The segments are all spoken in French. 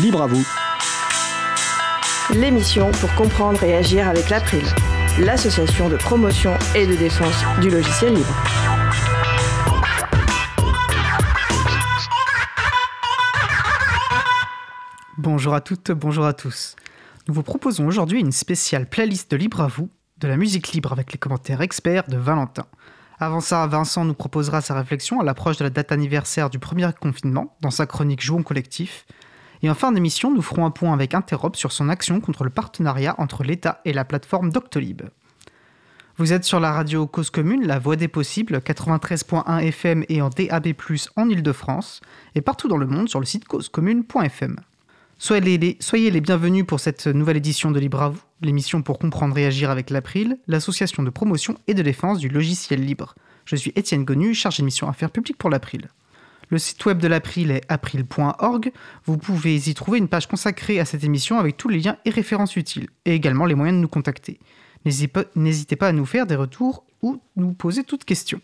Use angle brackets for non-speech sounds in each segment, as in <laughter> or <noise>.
Libre à vous. L'émission pour comprendre et agir avec l'April, l'association de promotion et de défense du logiciel libre. Bonjour à toutes, bonjour à tous. Nous vous proposons aujourd'hui une spéciale playlist de Libre à vous, de la musique libre avec les commentaires experts de Valentin. Avant ça, Vincent nous proposera sa réflexion à l'approche de la date anniversaire du premier confinement dans sa chronique Jouons collectif. Et en fin d'émission, nous ferons un point avec Interop sur son action contre le partenariat entre l'État et la plateforme Doctolib. Vous êtes sur la radio Cause Commune, la voix des possibles, 93.1 FM et en DAB+, en Ile-de-France, et partout dans le monde sur le site causecommune.fm. Soyez les, bienvenus pour cette nouvelle édition de Libre à vous, l'émission pour comprendre et agir avec l'April, l'association de promotion et de défense du logiciel libre. Je suis Étienne Gonu, chargé de mission Affaires publiques pour l'April. Le site web de l'April est april.org. Vous pouvez y trouver une page consacrée à cette émission avec tous les liens et références utiles, et également les moyens de nous contacter. N'hésitez pas à nous faire des retours ou nous poser toutes questions.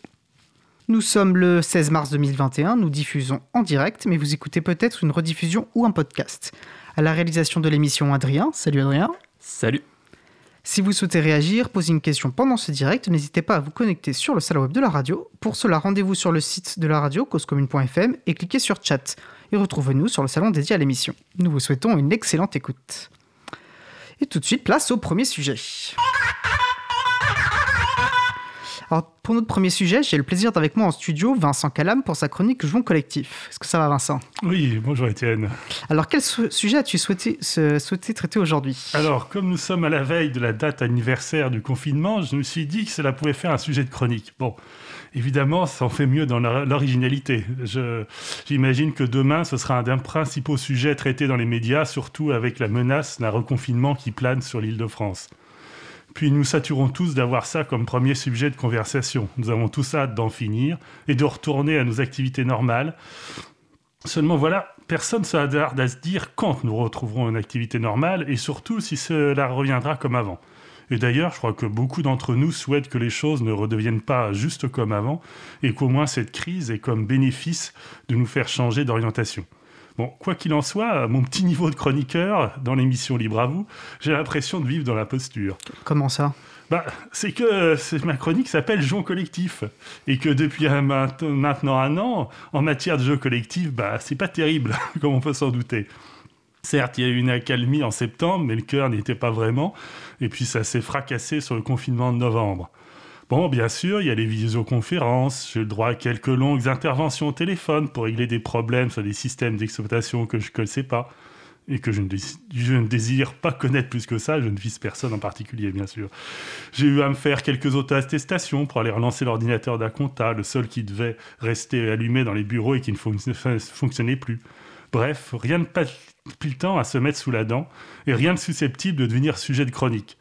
Nous sommes le 16 mars 2021, nous diffusons en direct, mais vous écoutez peut-être une rediffusion ou un podcast. À la réalisation de l'émission, Adrien. Salut Adrien. Salut. Si vous souhaitez réagir, poser une question pendant ce direct, n'hésitez pas à vous connecter sur le salon web de la radio. Pour cela, rendez-vous sur le site de la radio, causecommune.fm, et cliquez sur chat. Et retrouvez-nous sur le salon dédié à l'émission. Nous vous souhaitons une excellente écoute. Et tout de suite, place au premier sujet. Alors, pour notre premier sujet, j'ai le plaisir d'avec moi en studio Vincent Calam pour sa chronique Jouons collectif. Est-ce que ça va, Vincent? Oui, bonjour Étienne. Alors, quel sujet as-tu souhaité, souhaité traiter aujourd'hui? Alors, comme nous sommes à la veille de la date anniversaire du confinement, je me suis dit que cela pouvait faire un sujet de chronique. Bon, évidemment, ça en fait mieux dans l'originalité. J'imagine que demain, ce sera un des principaux sujets traités dans les médias, surtout avec la menace d'un reconfinement qui plane sur l'île de France. Puis nous saturons tous d'avoir ça comme premier sujet de conversation. Nous avons tous hâte d'en finir et de retourner à nos activités normales. Seulement voilà, personne ne s'attarde à se dire quand nous retrouverons une activité normale et surtout si cela reviendra comme avant. Et d'ailleurs, je crois que beaucoup d'entre nous souhaitent que les choses ne redeviennent pas juste comme avant et qu'au moins cette crise ait comme bénéfice de nous faire changer d'orientation. Bon, quoi qu'il en soit, à mon petit niveau de chroniqueur dans l'émission Libre à vous, j'ai l'impression de vivre dans la posture. Comment ça? Bah, c'est que ma chronique s'appelle Jeux collectif et que depuis maintenant un an, en matière de jeux collectifs, bah, c'est pas terrible, <laughs> comme on peut s'en douter. Certes, il y a eu une accalmie en septembre, mais le cœur n'était pas vraiment, et puis ça s'est fracassé sur le confinement de novembre. Bon, bien sûr, il y a les visioconférences, j'ai le droit à quelques longues interventions au téléphone pour régler des problèmes sur des systèmes d'exploitation que je ne sais pas et que je ne, désire pas connaître plus que ça, je ne vise personne en particulier, bien sûr. J'ai eu à me faire quelques auto-attestations pour aller relancer l'ordinateur d'un compta, le seul qui devait rester allumé dans les bureaux et qui ne fonctionnait plus. Bref, rien de temps à se mettre sous la dent et rien de susceptible de devenir sujet de chronique.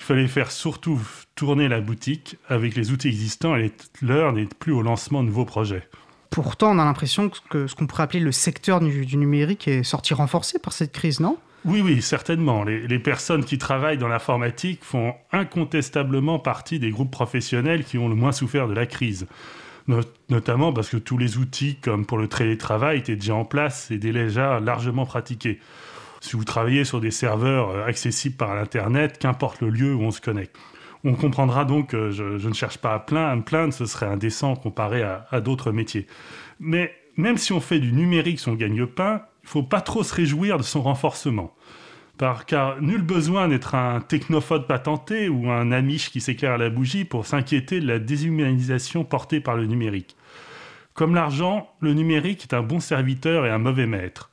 Il fallait faire surtout tourner la boutique avec les outils existants et l'heure n'est plus au lancement de nouveaux projets. Pourtant, on a l'impression que ce qu'on pourrait appeler le secteur du, numérique est sorti renforcé par cette crise, non? Oui, oui, certainement. Les, les, personnes qui travaillent dans l'informatique font incontestablement partie des groupes professionnels qui ont le moins souffert de la crise. notamment parce que tous les outils, comme pour le télétravail, étaient déjà en place et déjà largement pratiqués si vous travaillez sur des serveurs euh, accessibles par l'Internet, qu'importe le lieu où on se connecte. On comprendra donc que je, ne cherche pas à, me plaindre, ce serait indécent comparé à, d'autres métiers. Mais même si on fait du numérique son gagne-pain, il faut pas trop se réjouir de son renforcement. car nul besoin d'être un technophobe patenté ou un amiche qui s'éclaire à la bougie pour s'inquiéter de la déshumanisation portée par le numérique. Comme l'argent, le numérique est un bon serviteur et un mauvais maître.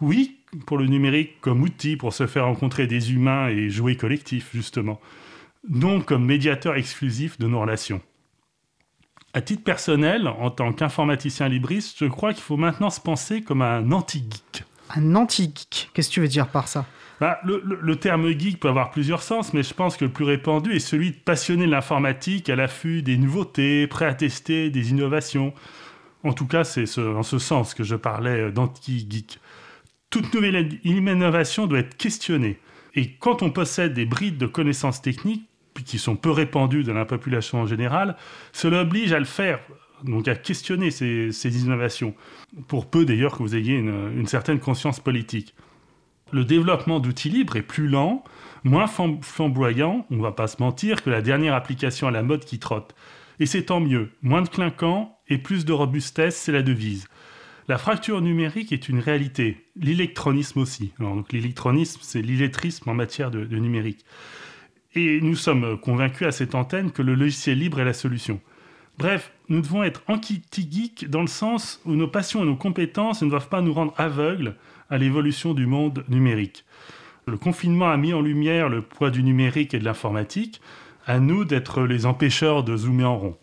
Oui, pour le numérique comme outil pour se faire rencontrer des humains et jouer collectif, justement. Non comme médiateur exclusif de nos relations. À titre personnel, en tant qu'informaticien libriste, je crois qu'il faut maintenant se penser comme un anti-geek. Un anti-geek Qu'est-ce que tu veux dire par ça? Bah, le, terme geek peut avoir plusieurs sens, mais je pense que le plus répandu est celui de passionner de l'informatique à l'affût des nouveautés, prêt à tester des innovations. En tout cas, c'est en ce sens que je parlais d'anti-geek toute nouvelle innovation doit être questionnée. Et quand on possède des brides de connaissances techniques, qui sont peu répandues dans la population en général, cela oblige à le faire, donc à questionner ces, innovations, pour peu d'ailleurs que vous ayez une, certaine conscience politique. Le développement d'outils libres est plus lent, moins flamboyant, on va pas se mentir, que la dernière application à la mode qui trotte. Et c'est tant mieux, moins de clinquant et plus de robustesse, c'est la devise. La fracture numérique est une réalité, l'électronisme aussi. l'électronisme, c'est l'illettrisme en matière de, numérique. Et nous sommes convaincus à cette antenne que le logiciel libre est la solution. Bref, nous devons être anti-geek dans le sens où nos passions et nos compétences ne doivent pas nous rendre aveugles à l'évolution du monde numérique. Le confinement a mis en lumière le poids du numérique et de l'informatique. À nous d'être les empêcheurs de zoomer en rond.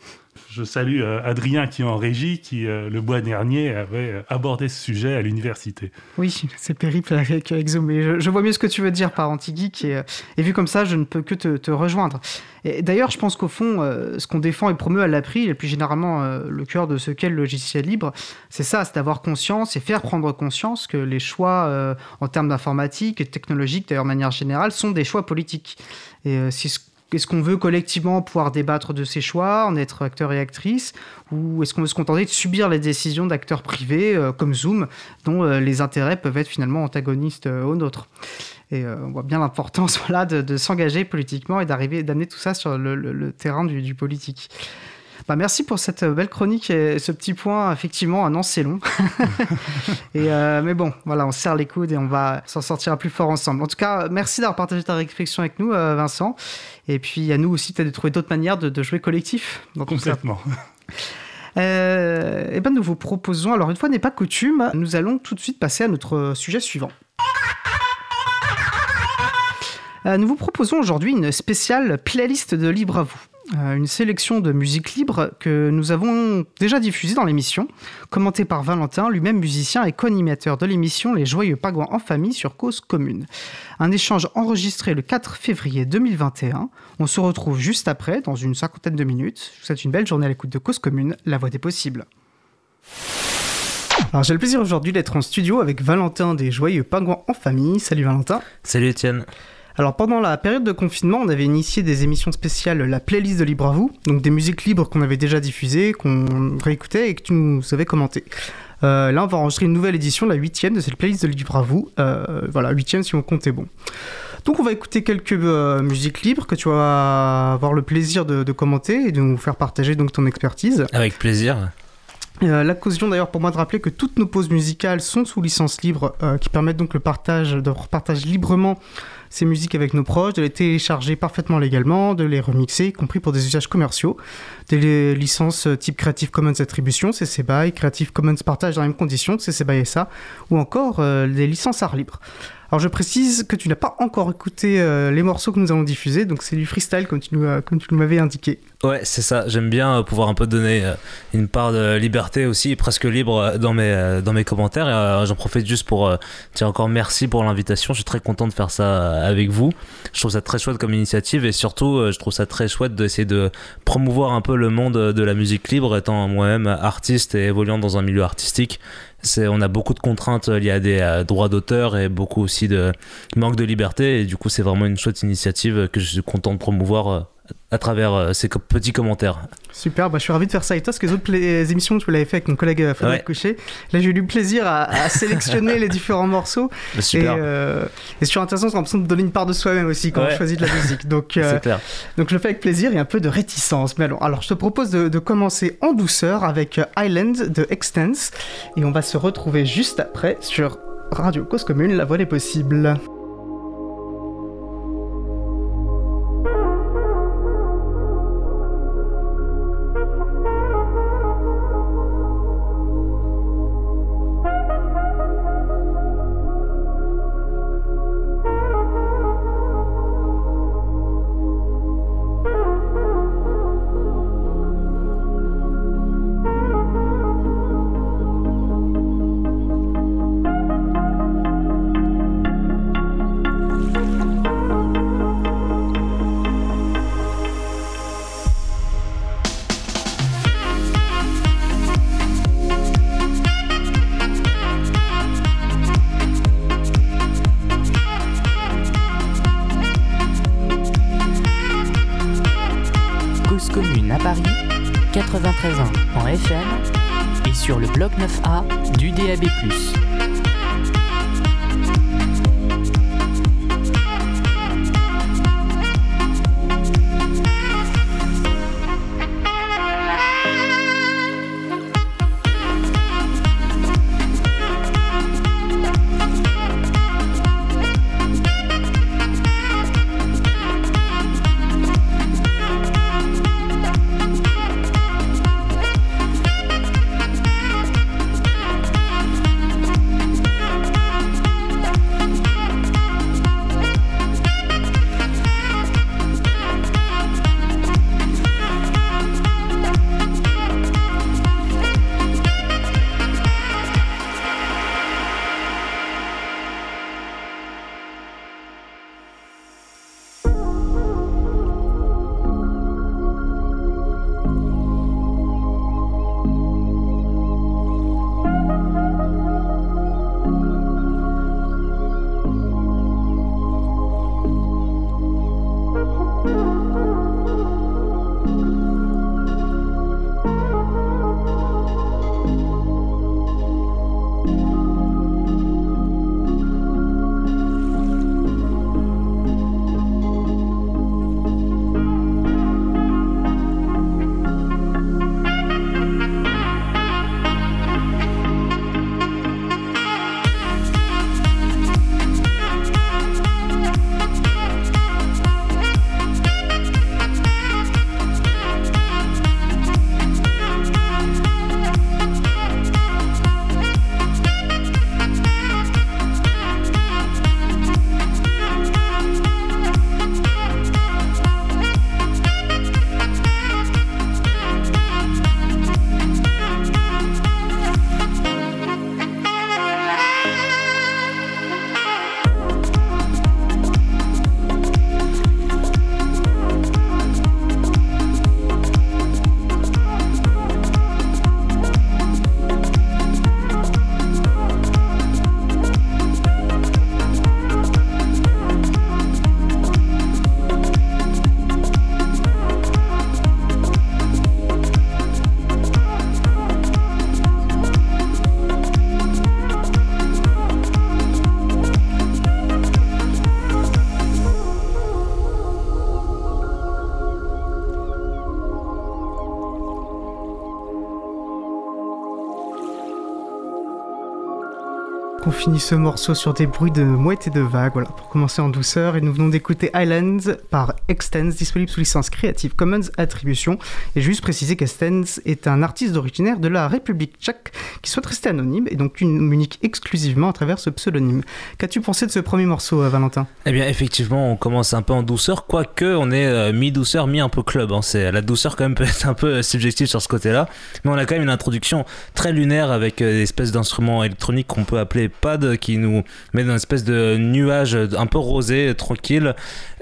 Je salue euh, Adrien qui est en régie, qui euh, le mois dernier avait euh, abordé ce sujet à l'université. Oui, c'est périple avec, avec Zoom. je, vois mieux ce que tu veux dire par anti-geek et, vu comme ça, je ne peux que te, rejoindre. Et d'ailleurs, je pense qu'au fond, ce qu'on défend et promeut à l'April, et plus généralement le cœur de ce qu'est le logiciel libre, c'est ça, c'est d'avoir conscience et faire prendre conscience que les choix en termes d'informatique et technologique, d'ailleurs, de manière générale, sont des choix politiques. Et si ce est-ce qu'on veut collectivement pouvoir débattre de ses choix, en être acteur et actrice, ou est-ce qu'on veut se contenter de subir les décisions d'acteurs privés euh, comme Zoom, dont euh, les intérêts peuvent être finalement antagonistes euh, aux nôtres? Et on voit bien l'importance <laughs> de, s'engager politiquement et d'arriver d'amener tout ça sur le, terrain du politique. Bah, merci pour cette euh, belle chronique et ce petit point. Effectivement, un an, c'est long. <laughs> et, euh, mais bon, voilà, on serre les coudes et on va s'en sortir plus fort ensemble. En tout cas, merci d'avoir partagé ta réflexion avec nous, euh, Vincent. Et puis, à nous aussi, as de trouver d'autres manières de, jouer collectif. Dans Complètement. <laughs> Euh, et ben nous vous proposons, alors une fois n'est pas coutume, nous allons tout de suite passer à notre sujet suivant. nous vous proposons aujourd'hui une spéciale playlist de Libre à vous. Euh, une sélection de musique libre que nous avons déjà diffusée dans l'émission, commentée par Valentin, lui-même musicien et co-animateur de l'émission Les Joyeux Pagouins en famille sur Cause Commune. Un échange enregistré le 4 février 2021. On se retrouve juste après, dans une cinquantaine de minutes. Je vous souhaite une belle journée à l'écoute de Cause Commune, la voix des possibles. Alors j'ai le plaisir aujourd'hui d'être en studio avec Valentin des Joyeux Pagouins en famille. Salut Valentin. Salut Étienne. Alors pendant la période de confinement, on avait initié des émissions spéciales, la playlist de Libre à vous, donc des musiques libres qu'on avait déjà diffusées, qu'on réécoutait et que tu nous avais commentées. Euh, là, on va enregistrer une nouvelle édition, la huitième de cette playlist de Libre à vous. Euh, voilà, huitième si on comptait bon. Donc on va écouter quelques euh, musiques libres que tu vas avoir le plaisir de, commenter et de nous faire partager donc ton expertise. Avec plaisir. L'occasion d'ailleurs pour moi de rappeler que toutes nos pauses musicales sont sous licence libre, qui permettent donc le partage, de partage librement ces musiques avec nos proches, de les télécharger parfaitement légalement, de les remixer, y compris pour des usages commerciaux, des licences type Creative Commons Attribution, CC BY, Creative Commons Partage dans les mêmes conditions, CC BY SA, ou encore euh, des licences art libre. Alors je précise que tu n'as pas encore écouté euh, les morceaux que nous allons diffuser, donc c'est du freestyle comme tu, nous, tu m'avais indiqué. Ouais, c'est ça. J'aime bien euh, pouvoir un peu donner euh, une part de liberté aussi, presque libre dans mes, dans mes commentaires. J'en profite juste pour dire encore merci pour l'invitation. Je suis très content de faire ça avec vous. Je trouve ça très chouette comme initiative et surtout, je trouve ça très chouette d'essayer de promouvoir un peu le monde de la musique libre, étant moi-même artiste et évoluant dans un milieu artistique on a beaucoup de contraintes liées à des droits d'auteur et beaucoup aussi de manque de liberté. Et du coup, c'est vraiment une chouette initiative que je suis content de promouvoir euh, à travers euh, ces petits commentaires. Super, bah, je suis ravi de faire ça avec toi, parce que les autres émissions, tu l'avais fait avec mon collègue euh, Frédéric Coucher. Là, j'ai eu du plaisir à, <laughs> sélectionner les différents morceaux. Bah, super. Et, euh, et c'est intéressant, c'est l'impression de donner une part de soi-même aussi quand on choisit de la musique. <laughs> Donc, euh, donc je le fais avec plaisir et un peu de réticence. Mais alors, alors je te propose de, de commencer en douceur avec Island de Extense, et on va se retrouver juste après sur Radio Cause Commune, la voix des possibles. Finit ce morceau sur des bruits de mouettes et de vagues, voilà, pour commencer en douceur. Et nous venons d'écouter Islands par Extens, disponible sous licence Creative Commons Attribution. Et juste préciser qu'Extens est un artiste originaire de la République tchèque qui souhaite rester anonyme et donc unique exclusivement à travers ce pseudonyme. Qu'as-tu pensé de ce premier morceau, euh, Valentin? Eh bien, effectivement, on commence un peu en douceur, quoique on est euh, mi-douceur, mi un peu club. Hein. C'est, la douceur, quand même, <laughs> peut être un peu subjective sur ce côté-là. Mais on a quand même une introduction très lunaire avec euh, des espèces d'instruments électroniques qu'on peut appeler pad qui nous met dans une espèce de nuage un peu rosé, tranquille,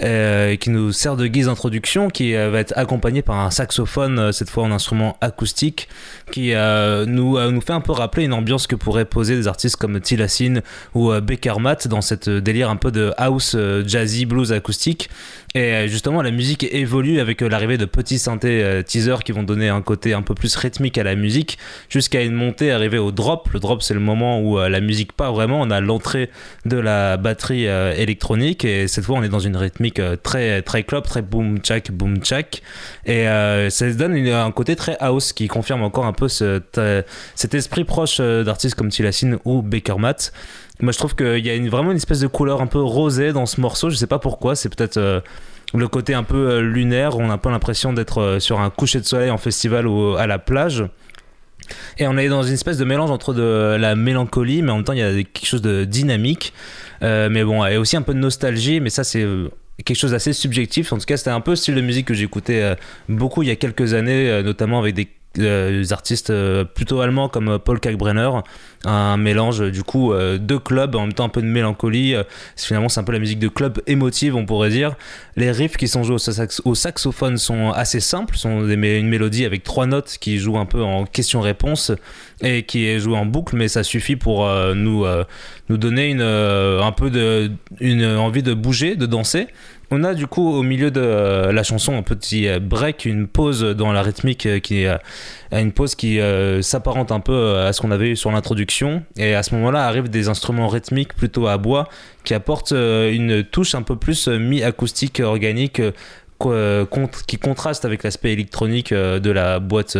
euh, qui nous sert de guise d'introduction, qui euh, va être accompagné par un saxophone, euh, cette fois en instrument acoustique, qui nous, nous fait un peu rappeler une ambiance que pourraient poser des artistes comme Tilassine ou Baker Matt dans cette délire un peu de house jazzy blues acoustique. Et justement, la musique évolue avec l'arrivée de petits synthés teasers qui vont donner un côté un peu plus rythmique à la musique, jusqu'à une montée arrivée au drop. Le drop, c'est le moment où la musique part vraiment. On a l'entrée de la batterie électronique et cette fois, on est dans une rythmique euh, très très club, très boom chak boom chak et euh, ça donne un côté très house qui confirme encore un peu euh, cet esprit proche d'artistes comme Tilassine ou Baker Matt. Moi je trouve qu'il y a vraiment une espèce de couleur un peu rosée dans ce morceau, je sais pas pourquoi, c'est peut-être le côté un peu lunaire, on a peu l'impression d'être sur un coucher de soleil en festival ou à la plage. Et on est dans une espèce de mélange entre de la mélancolie, mais en même temps il y a quelque chose de dynamique. mais bon, et aussi un peu de nostalgie, mais ça c'est quelque chose d'assez subjectif. En tout cas, c'était un peu le style de musique que j'écoutais euh, beaucoup il y a quelques années, euh, notamment avec des, euh, artistes plutôt allemands comme Paul Kalkbrenner. Un mélange du coup de club, en même temps un peu de mélancolie. finalement, c'est un peu la musique de club émotive, on pourrait dire. Les riffs qui sont joués au, saxophone sont assez simples, sont des, une mélodie avec trois notes qui jouent un peu en question-réponse et qui est joué en boucle, mais ça suffit pour nous, nous donner une, un peu une envie de bouger, de danser. On a du coup au milieu de euh, la chanson un petit euh, break, une pause dans la rythmique euh, qui est une pause qui s'apparente un peu à ce qu'on avait eu sur l'introduction. Et à ce moment-là arrivent des instruments rythmiques plutôt à bois qui apportent une touche un peu plus mi-acoustique organique qui contraste avec l'aspect électronique de la boîte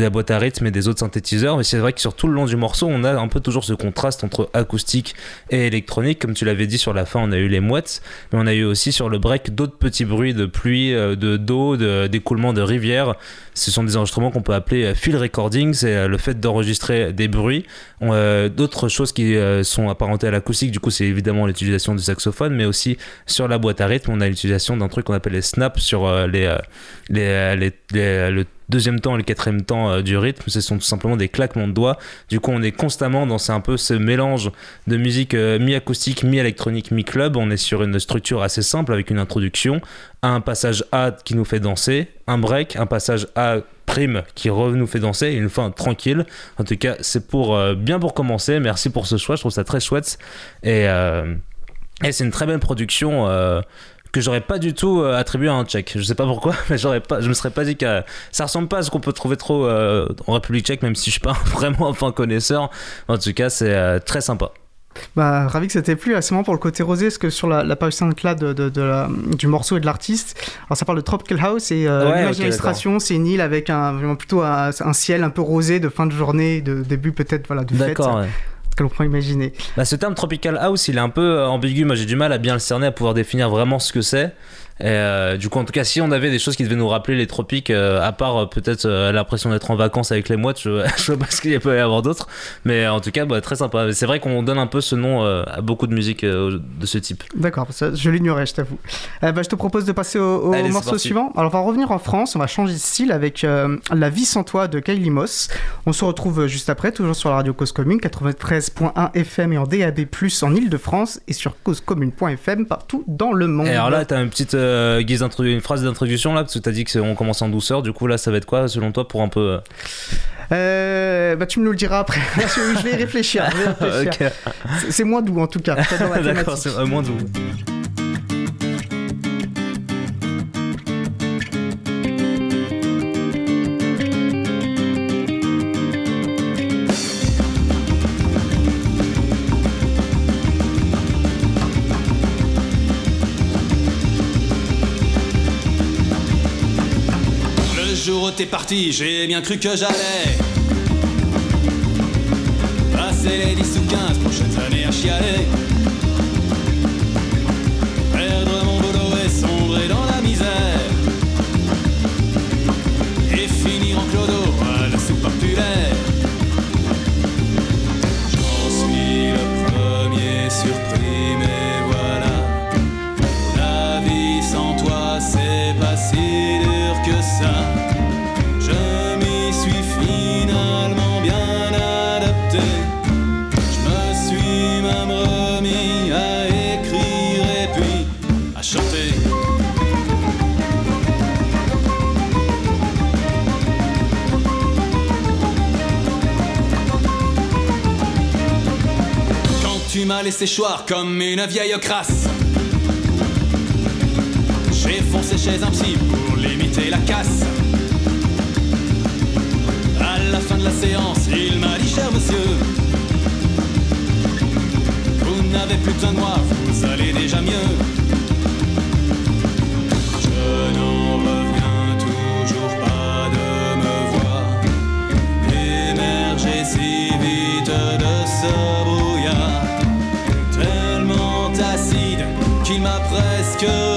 la boîte à rythme et des autres synthétiseurs. Mais c'est vrai que sur tout le long du morceau, on a un peu toujours ce contraste entre acoustique et électronique. Comme tu l'avais dit sur la fin, on a eu les mouettes, mais on a eu aussi sur le break d'autres petits bruits de pluie, euh, de d'eau, d'écoulement de, de rivières. Ce sont des enregistrements qu'on peut appeler euh, field recording, c'est euh, le fait d'enregistrer des bruits. D'autres choses qui sont apparentées à l'acoustique, du coup, c'est évidemment l'utilisation du saxophone, mais aussi sur la boîte à rythme, on a l'utilisation d'un truc qu'on appelle les snaps sur les, les, les, le deuxième temps et le quatrième temps euh, du rythme, ce sont tout simplement des claquements de doigts. Du coup, on est constamment dans un peu ce mélange de musique euh, mi-acoustique, mi-électronique, mi-club. On est sur une structure assez simple avec une introduction, un passage A qui nous fait danser, un break, un passage A prime qui nous fait danser et une fin tranquille. En tout cas, c'est pour euh, bien pour commencer. Merci pour ce choix, je trouve ça très chouette et, et c'est une très belle production que j'aurais pas du tout euh, attribué à un tchèque. Je sais pas pourquoi, <laughs> mais j'aurais pas, je me serais pas dit que ça ressemble pas à ce qu'on peut trouver trop euh, en République tchèque, même si je suis pas <laughs> vraiment un fin connaisseur. En tout cas, c'est euh, très sympa. Bah, ravi que c'était plus. C'est vraiment pour le côté rosé, parce que sur la, la page SoundCloud de, de, de du morceau et de l'artiste, alors ça parle de Tropical House et l'image d'illustration, c'est une île avec un, plutôt un, un, ciel un peu rosé de fin de journée, de début peut-être voilà, de fête. D'accord, ouais que l'on peut imaginer. Bah, ce terme tropical house, il est un peu euh, ambigu. Moi, j'ai du mal à bien le cerner, à pouvoir définir vraiment ce que c'est. Euh, du coup, en tout cas, si on avait des choses qui devaient nous rappeler les tropiques, euh, à part euh, peut-être l'impression d'être en vacances avec les mouettes, je, <laughs> je vois pas ce qu'il peut y avoir d'autre. Mais en tout cas, bah, très sympa. C'est vrai qu'on donne un peu ce nom à beaucoup de musique de ce type. D'accord, je l'ignorais, je t'avoue. bah, je te propose de passer au, morceau suivant. Alors, on va revenir en France, on va changer de style avec La vie sans toi de Kylie Moss. On se retrouve juste après, toujours sur la radio Cause Commune, 93.1 FM et en DAB, en Ile-de-France et sur causecommune.fm partout dans le monde. Et alors là, tu as une petite euh, guise une phrase d'introduction là Parce que tu as dit qu'on commence en douceur. Du coup, là, ça va être quoi selon toi pour un peu. Euh, euh bah, tu me le diras après. <laughs> je vais y réfléchir. réfléchir. C'est moins doux en tout cas. <laughs> D'accord, c'est moins doux. T'es parti, j'ai bien cru que j'allais passer les 10 ou 15 je traînais à chialer. Comme une vieille crasse. J'ai foncé chez un psy pour limiter la casse. À la fin de la séance, il m'a dit cher monsieur, vous n'avez plus de moi, vous allez déjà mieux. Je n'en reviens toujours pas de me voir émerger si vite de ce qu'il m'a presque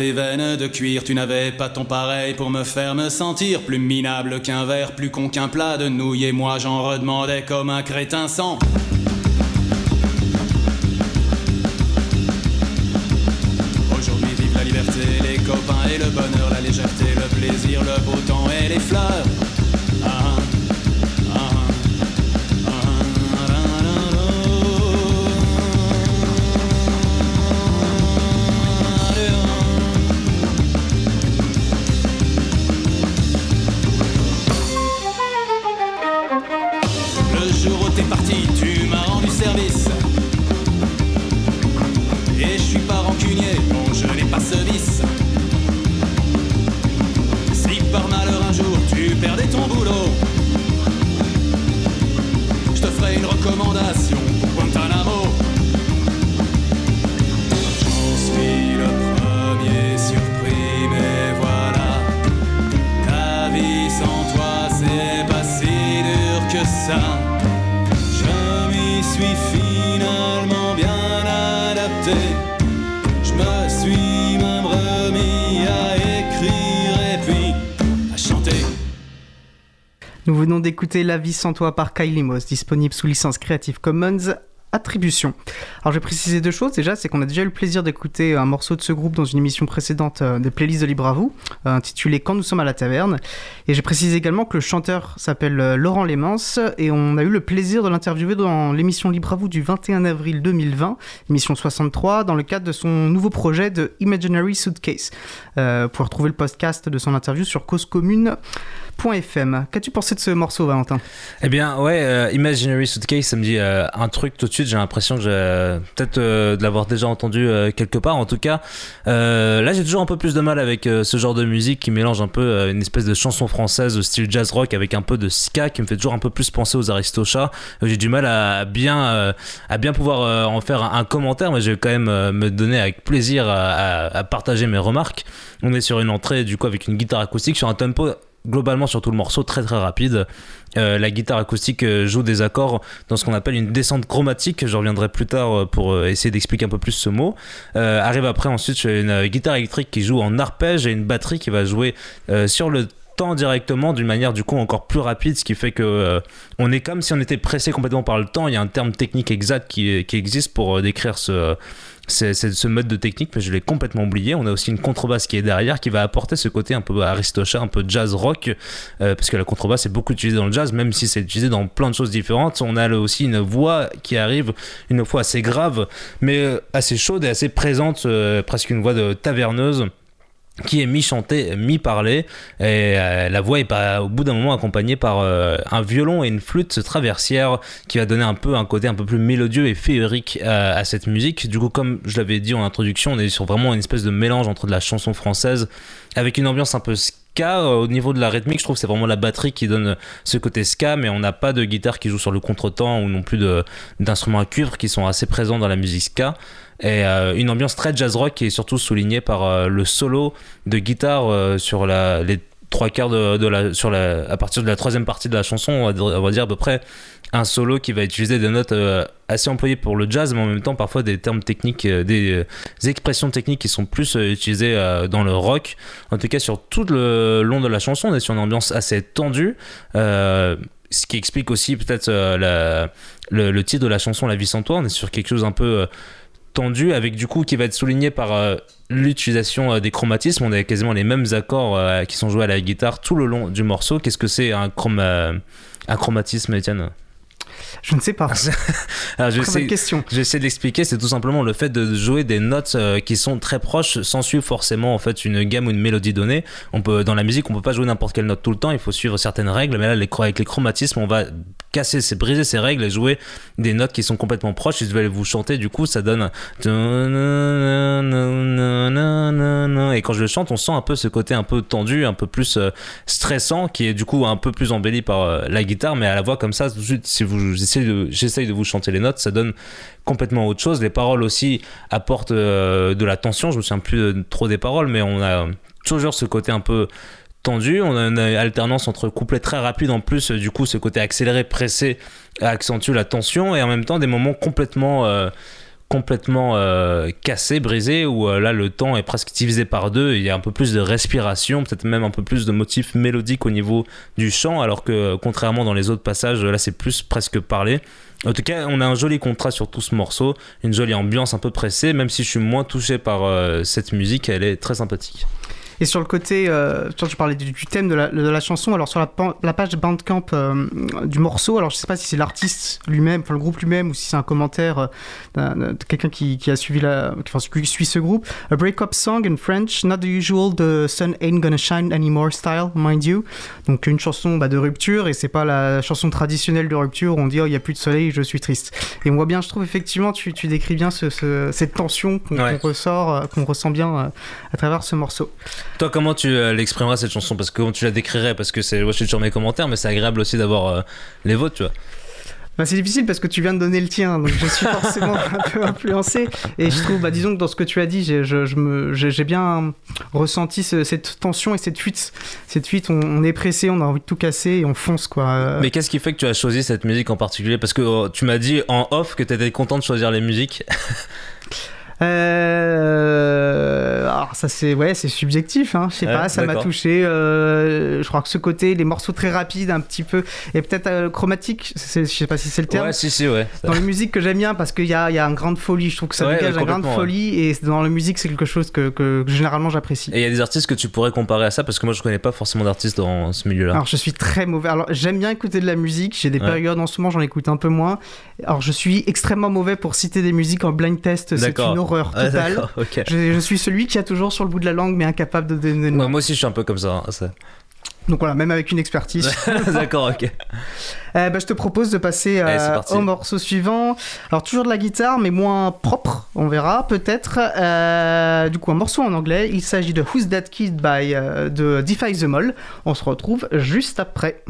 tes veines de cuir. Tu n'avais pas ton pareil pour me faire me sentir plus minable qu'un verre, plus con qu'un plat de nouilles. Et moi j'en redemandais comme un crétin sans. Aujourd'hui vive la liberté, les copains et le bonheur, la légèreté, le plaisir, le beau temps et les fleurs. Venons d'écouter La vie sans toi par Kylie Moss, disponible sous licence Creative Commons Attribution. Alors, je vais préciser deux choses. Déjà, c'est qu'on a déjà eu le plaisir d'écouter un morceau de ce groupe dans une émission précédente euh, des playlists de Libre à vous, euh, intitulée Quand nous sommes à la taverne. Et j'ai précisé également que le chanteur s'appelle euh, Laurent Lémens et on a eu le plaisir de l'interviewer dans l'émission Libre à vous du 21 avril 2020, émission 63, dans le cadre de son nouveau projet de Imaginary Suitcase. Euh, pour retrouver le podcast de son interview sur causecommune.fm. Qu'as-tu pensé de ce morceau, Valentin? Eh bien, ouais, euh, Imaginary Suitcase, ça me dit euh, un truc tout de suite. J'ai l'impression que j'ai peut-être euh, de l'avoir déjà entendu quelque part. En tout cas, là, j'ai toujours un peu plus de mal avec ce genre de musique qui mélange un peu une espèce de chanson française de style jazz rock avec un peu de ska qui me fait toujours un peu plus penser aux Aristochats. J'ai du mal à bien, à bien pouvoir en faire un, commentaire, mais je vais quand même me donner avec plaisir à partager mes remarques. On est sur une entrée, du coup, avec une guitare acoustique sur un tempo globalement sur tout le morceau très très rapide. Euh, la guitare acoustique euh, joue des accords dans ce qu'on appelle une descente chromatique. Je reviendrai plus tard euh, pour essayer d'expliquer un peu plus ce mot. Arrive après ensuite une guitare électrique qui joue en arpège et une batterie qui va jouer sur le temps directement d'une manière du coup encore plus rapide, ce qui fait que on est comme si on était pressé complètement par le temps. Il y a un terme technique exact qui, existe pour décrire ce, c'est ce mode de technique, mais je l'ai complètement oublié. On a aussi une contrebasse qui est derrière, qui va apporter ce côté un peu aristocha, un peu jazz rock, euh, parce que la contrebasse est beaucoup utilisée dans le jazz, même si c'est utilisé dans plein de choses différentes. On a aussi une voix qui arrive, une voix assez grave, mais euh, assez chaude et assez présente, euh, presque une voix de taverneuse qui est mi-chanté, mi-parlé, et euh, la voix est au bout d'un moment accompagnée par euh, un violon et une flûte traversière qui va donner un peu un côté un peu plus mélodieux et féerique à, à cette musique. Du coup, comme je l'avais dit en introduction, on est sur vraiment une espèce de mélange entre de la chanson française avec une ambiance un peu ska euh, au niveau de la rythmique. Je trouve que c'est vraiment la batterie qui donne ce côté ska, mais on n'a pas de guitare qui joue sur le contretemps ou non plus d'instruments à cuivre qui sont assez présents dans la musique ska et euh, une ambiance très jazz rock qui est surtout soulignée par euh, le solo de guitare euh, sur les trois quarts de, la, sur à partir de la troisième partie de la chanson, on va, on dire à peu près un solo qui va utiliser des notes assez employées pour le jazz, mais en même temps parfois des termes techniques, des, expressions techniques qui sont plus utilisées dans le rock. En tout cas, sur tout le long de la chanson, on est sur une ambiance assez tendue. ce qui explique aussi peut-être le, le titre de la chanson La vie sans toi. On est sur quelque chose un peu tendu avec du coup qui va être souligné par euh, l'utilisation euh, des chromatismes. On a quasiment les mêmes accords euh, qui sont joués à la guitare tout le long du morceau. Qu'est-ce que c'est un, un chromatisme, Étienne? Je ne sais pas. Alors, <laughs> je Très sais- question. J'essaie de l'expliquer, c'est tout simplement le fait de jouer des notes euh, qui sont très proches sans suivre forcément en fait une gamme ou une mélodie donnée. On peut dans la musique, on peut pas jouer n'importe quelle note tout le temps, il faut suivre certaines règles, mais là les, avec les chromatismes, on va casser, c'est briser ces règles et jouer des notes qui sont complètement proches. Et je vais vous chanter, du coup, ça donne et quand je le chante, on sent un peu ce côté un peu tendu, un peu plus euh, stressant, qui est du coup un peu plus embelli par euh, la guitare, mais à la voix comme ça, tout de suite, si vous j'essaye de vous chanter les notes, ça donne complètement autre chose. Les paroles aussi apportent euh, de la tension. Je me souviens plus trop des paroles, mais on a toujours ce côté un peu tendu. On a une alternance entre couplets très rapides en plus. Du coup, ce côté accéléré, pressé accentue la tension et en même temps des moments complètement euh, complètement euh, cassés, brisés, où euh, là le temps est presque divisé par deux, il y a un peu plus de respiration, peut-être même un peu plus de motifs mélodiques au niveau du chant, alors que euh, contrairement dans les autres passages, là c'est plus presque parlé. En tout cas, on a un joli contraste sur tout ce morceau, une jolie ambiance un peu pressée, même si je suis moins touché par cette musique, elle est très sympathique. Et sur le côté, euh, tu parlais du, du thème de la, de la chanson, alors sur la, page Bandcamp euh, du morceau, alors je sais pas si c'est l'artiste lui-même, enfin le groupe lui-même, ou si c'est un commentaire euh, de quelqu'un qui, qui a suivi la, enfin, qui suit ce groupe. A break-up song in French, not the usual, the sun ain't gonna shine anymore style, mind you. Donc une chanson bah, de rupture, et c'est pas la chanson traditionnelle de rupture où on dit oh il y a plus de soleil, je suis triste. Et on voit bien, je trouve effectivement, tu, tu décris bien ce, ce- cette tension qu'on Ouais. qu'on ressort, euh, qu'on ressent bien à travers ce morceau. Toi, comment tu euh, l'exprimeras cette chanson? Parce que comment tu la décrirais? Parce que c'est, moi je suis sur mes commentaires, mais c'est agréable aussi d'avoir euh, les vôtres, tu vois. Bah, c'est difficile parce que tu viens de donner le tien, donc je suis forcément <laughs> un peu influencé. Et je trouve, bah, disons que dans ce que tu as dit, j'ai, je, je me, j'ai, j'ai bien ressenti ce- cette tension et cette fuite. Cette fuite, on, on est pressé, on a envie de tout casser et on fonce, quoi. Mais qu'est-ce qui fait que tu as choisi cette musique en particulier? Parce que euh, tu m'as dit en off que tu étais content de choisir les musiques. <laughs> Euh, alors ça c'est ouais c'est subjectif hein. je sais Ouais, pas ça m'a touché euh, je crois que ce côté les morceaux très rapides un petit peu et peut-être euh, chromatique je sais pas si c'est le terme Ouais, si, si, ouais. dans les musiques que j'aime bien parce qu'il y a, il y a une grande folie je trouve que ça Ouais, dégage une grande folie et dans la musique c'est quelque chose que, que- que généralement j'apprécie Et il y a des artistes que tu pourrais comparer à ça parce que moi je connais pas forcément d'artistes dans ce milieu-là. Alors je suis très mauvais. Alors j'aime bien écouter de la musique. J'ai des périodes en ce moment, j'en écoute un peu moins. Alors je suis extrêmement mauvais pour citer des musiques en blind test. C'est une horreur Ah, totale. je, je suis celui qui a toujours sur le bout de la langue mais incapable de donner. Ouais, moi aussi je suis un peu comme ça. hein, ça. Donc voilà, même avec une expertise. <laughs> D'accord, ok. Euh, bah, je te propose de passer euh, Allez, au morceau suivant. Alors toujours de la guitare, mais moins propre, on verra peut-être. Euh, du coup, un morceau en anglais. Il s'agit de Who's That Kid by de Defy the Mall. On se retrouve juste après.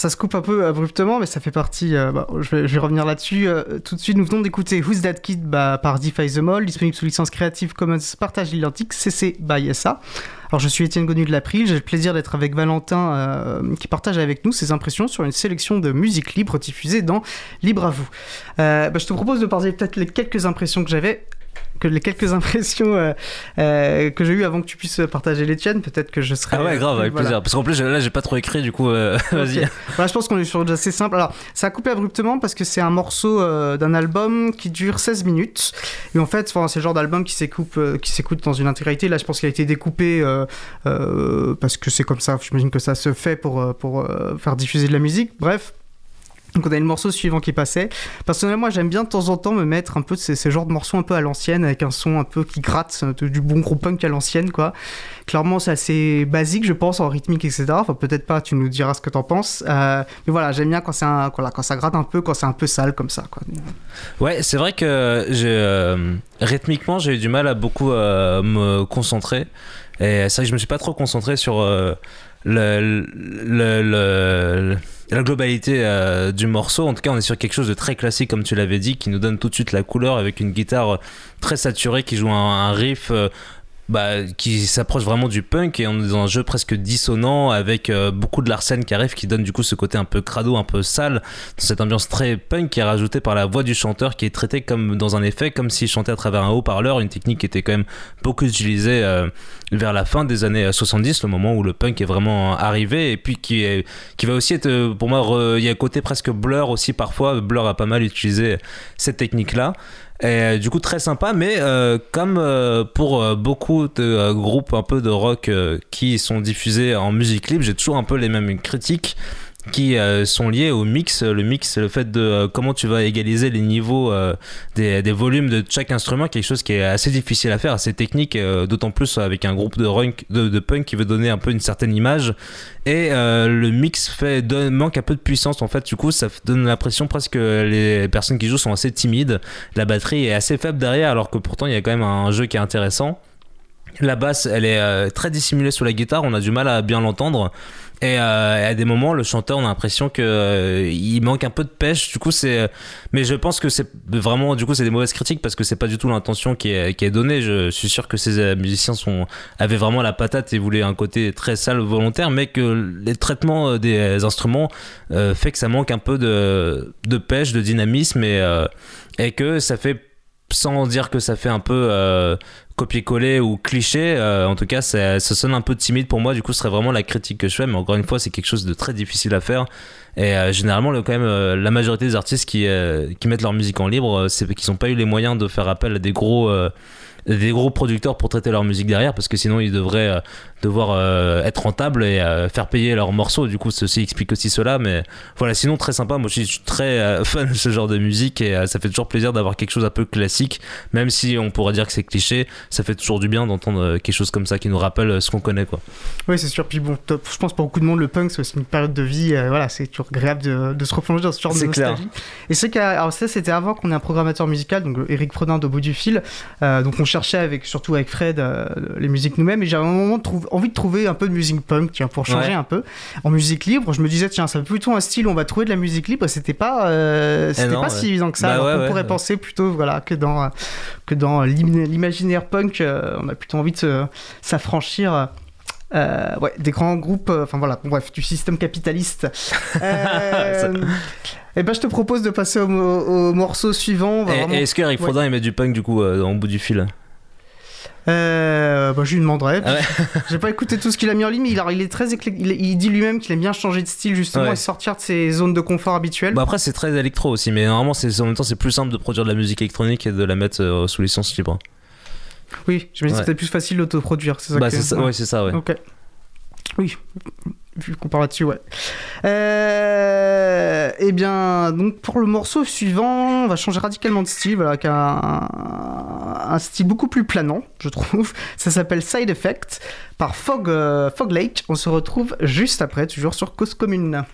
Ça se coupe un peu abruptement, mais ça fait partie. euh, bah, je, vais, revenir là-dessus euh, tout de suite. Nous venons d'écouter Who's That Kid bah, par Defy the Mall, disponible sous licence Creative Commons Partage identique CC by SA. Alors je suis Étienne Gonu de l'April, j'ai le plaisir d'être avec Valentin euh, qui partage avec nous ses impressions sur une sélection de musique libre diffusée dans Libre à vous. Bah, je te propose de partager peut-être les quelques impressions que j'avais que les quelques <laughs> impressions euh, euh, que j'ai eues avant que tu puisses partager les tiennes, peut-être que je serais... Ah ouais, grave, avec voilà. plaisir. Parce qu'en plus, là, j'ai pas trop écrit, du coup, euh, <laughs> vas-y. Voilà, je pense qu'on est sur assez simple. Alors, ça a coupé abruptement parce que c'est un morceau euh, d'un album qui dure 16 minutes. Et en fait, c'est le genre d'album qui s'écoute, euh, qui s'écoute dans une intégralité. Là, je pense qu'il a été découpé euh, euh, parce que c'est comme ça. J'imagine que ça se fait pour, euh, pour euh, faire diffuser de la musique. Bref. Donc on a le morceau suivant qui passait. Personnellement, j'aime bien de temps en temps me mettre un peu de ces, ces genres de morceaux un peu à l'ancienne, avec un son un peu qui gratte, euh, du bon gros punk à l'ancienne, quoi. Clairement, c'est assez basique, je pense, en rythmique, etc. Enfin, peut-être pas, tu nous diras ce que t'en penses. Euh, mais voilà, j'aime bien quand, c'est un, quand ça gratte un peu, quand c'est un peu sale comme ça, quoi. Ouais, c'est vrai que euh, rythmiquement j'ai eu du mal à beaucoup euh, me concentrer et c'est vrai que je me suis pas trop concentré sur le- le- la globalité euh, du morceau. En tout cas, on est sur quelque chose de très classique comme tu l'avais dit, qui nous donne tout de suite la couleur avec une guitare euh, très saturée qui joue un, un riff. Euh, bah, qui s'approche vraiment du punk et on est dans un jeu presque dissonant avec euh, beaucoup de l'arsène qui arrive qui donne du coup ce côté un peu crado, un peu sale dans cette ambiance très punk qui est rajoutée par la voix du chanteur qui est traitée comme dans un effet comme s'il chantait à travers un haut-parleur une technique qui était quand même beaucoup utilisée euh, vers la fin des années 70 le moment où le punk est vraiment arrivé et puis qui qui va aussi être euh, pour moi il y a un côté presque blur aussi parfois blur a pas mal utilisé cette technique là et euh, du coup très sympa mais euh, comme euh, pour beaucoup de groupes un peu de rock qui sont diffusés en musique libre j'ai toujours un peu les mêmes critiques qui euh, sont liées au mix. Le mix le fait de euh, comment tu vas égaliser les niveaux euh, des, volumes de chaque instrument quelque chose qui est assez difficile à faire assez technique d'autant plus avec un groupe de, rock, de, punk qui veut donner un peu une certaine image. Et le mix fait manque un peu de puissance en fait. Du coup ça donne l'impression presque que les personnes qui jouent sont assez timides. La batterie est assez faible derrière alors que pourtant il y a quand même un jeu qui est intéressant. La basse elle est très dissimulée sous la guitare. On a du mal à bien l'entendre et euh, à des moments le chanteur on a l'impression que euh, il manque un peu de pêche. Du coup c'est mais je pense que c'est vraiment du coup c'est des mauvaises critiques parce que c'est pas du tout l'intention qui est, qui est donnée. Je suis sûr que ces euh, musiciens sont avaient vraiment la patate et voulaient un côté très sale volontaire mais que les traitements euh, des instruments euh, fait que ça manque un peu de, de pêche de dynamisme et, euh, et que ça fait sans dire que ça fait un peu euh, copier-coller ou cliché, euh, en tout cas ça, sonne un peu timide pour moi, du coup ce serait vraiment la critique que je fais, mais encore une fois c'est quelque chose de très difficile à faire. Et euh, généralement, le, quand même, la majorité des artistes qui, mettent leur musique en libre, c'est qu'ils n'ont pas eu les moyens de faire appel à des gros, des gros producteurs pour traiter leur musique derrière, parce que sinon ils devraient devoir euh, être rentables et euh, faire payer leurs morceaux. Du coup, ceci explique aussi cela. Mais voilà, sinon très sympa. Moi, je suis très euh, <laughs> fan de ce genre de musique et euh, ça fait toujours plaisir d'avoir quelque chose un peu classique, même si on pourrait dire que c'est cliché. Ça fait toujours du bien d'entendre quelque chose comme ça qui nous rappelle ce qu'on connaît, quoi. Oui, c'est sûr. Puis bon, top. je pense pour beaucoup de monde, le punk, c'est aussi une période de vie. euh, voilà, c'est toujours agréable de, de se replonger dans ce genre de C'est clair. nostalgie. Et c'est qu'à- alors ça, c'était avant qu'on ait un programmateur musical, donc Eric Frodin d'au bout du fil. Euh, donc on cherchait avec, surtout avec Fred, euh, les musiques nous-mêmes. Et j'avais un moment trouv- envie de trouver un peu de musique punk, tiens, pour changer Ouais. un peu. En musique libre, je me disais, tiens, ça plutôt un style, on va trouver de la musique libre. C'était pas, euh, c'était non, pas ouais. si évident que ça. Bah ouais, ouais, pourrait ouais. penser plutôt, voilà, que dans, euh, que dans l'im- l'imaginaire punk, euh, on a plutôt envie de s'affranchir. euh, ouais, des grands groupes, enfin voilà, bon, bref, du système capitaliste. <laughs> Euh, et ben, je te propose de passer au, mo- au morceau suivant. On vraiment- est-ce que Ouais. Frodin il met du punk du coup euh, en bout du fil? Euh, bah, je lui demanderai. Ah ouais. <laughs> J'ai pas écouté tout ce qu'il a mis en ligne, mais il, a- il est très éclec- il, il dit lui-même qu'il aime bien changer de style justement Ouais. et sortir de ses zones de confort habituelles. Bah après c'est très électro aussi, mais normalement c'est en même temps c'est plus simple de produire de la musique électronique et de la mettre euh, sous licence libre. oui, je me dis que Ouais. c'était plus facile d'autoproduire. C'est ça Bah que- c'est ça, ouais c'est ça ouais. Ok. Oui, vu qu'on parle là-dessus, ouais. Euh, eh bien, donc pour le morceau suivant, on va changer radicalement de style, voilà, avec un, un style beaucoup plus planant, je trouve. Ça s'appelle Side Effect par Fog, euh, Fog Lake. On se retrouve juste après, toujours sur Cause Commune.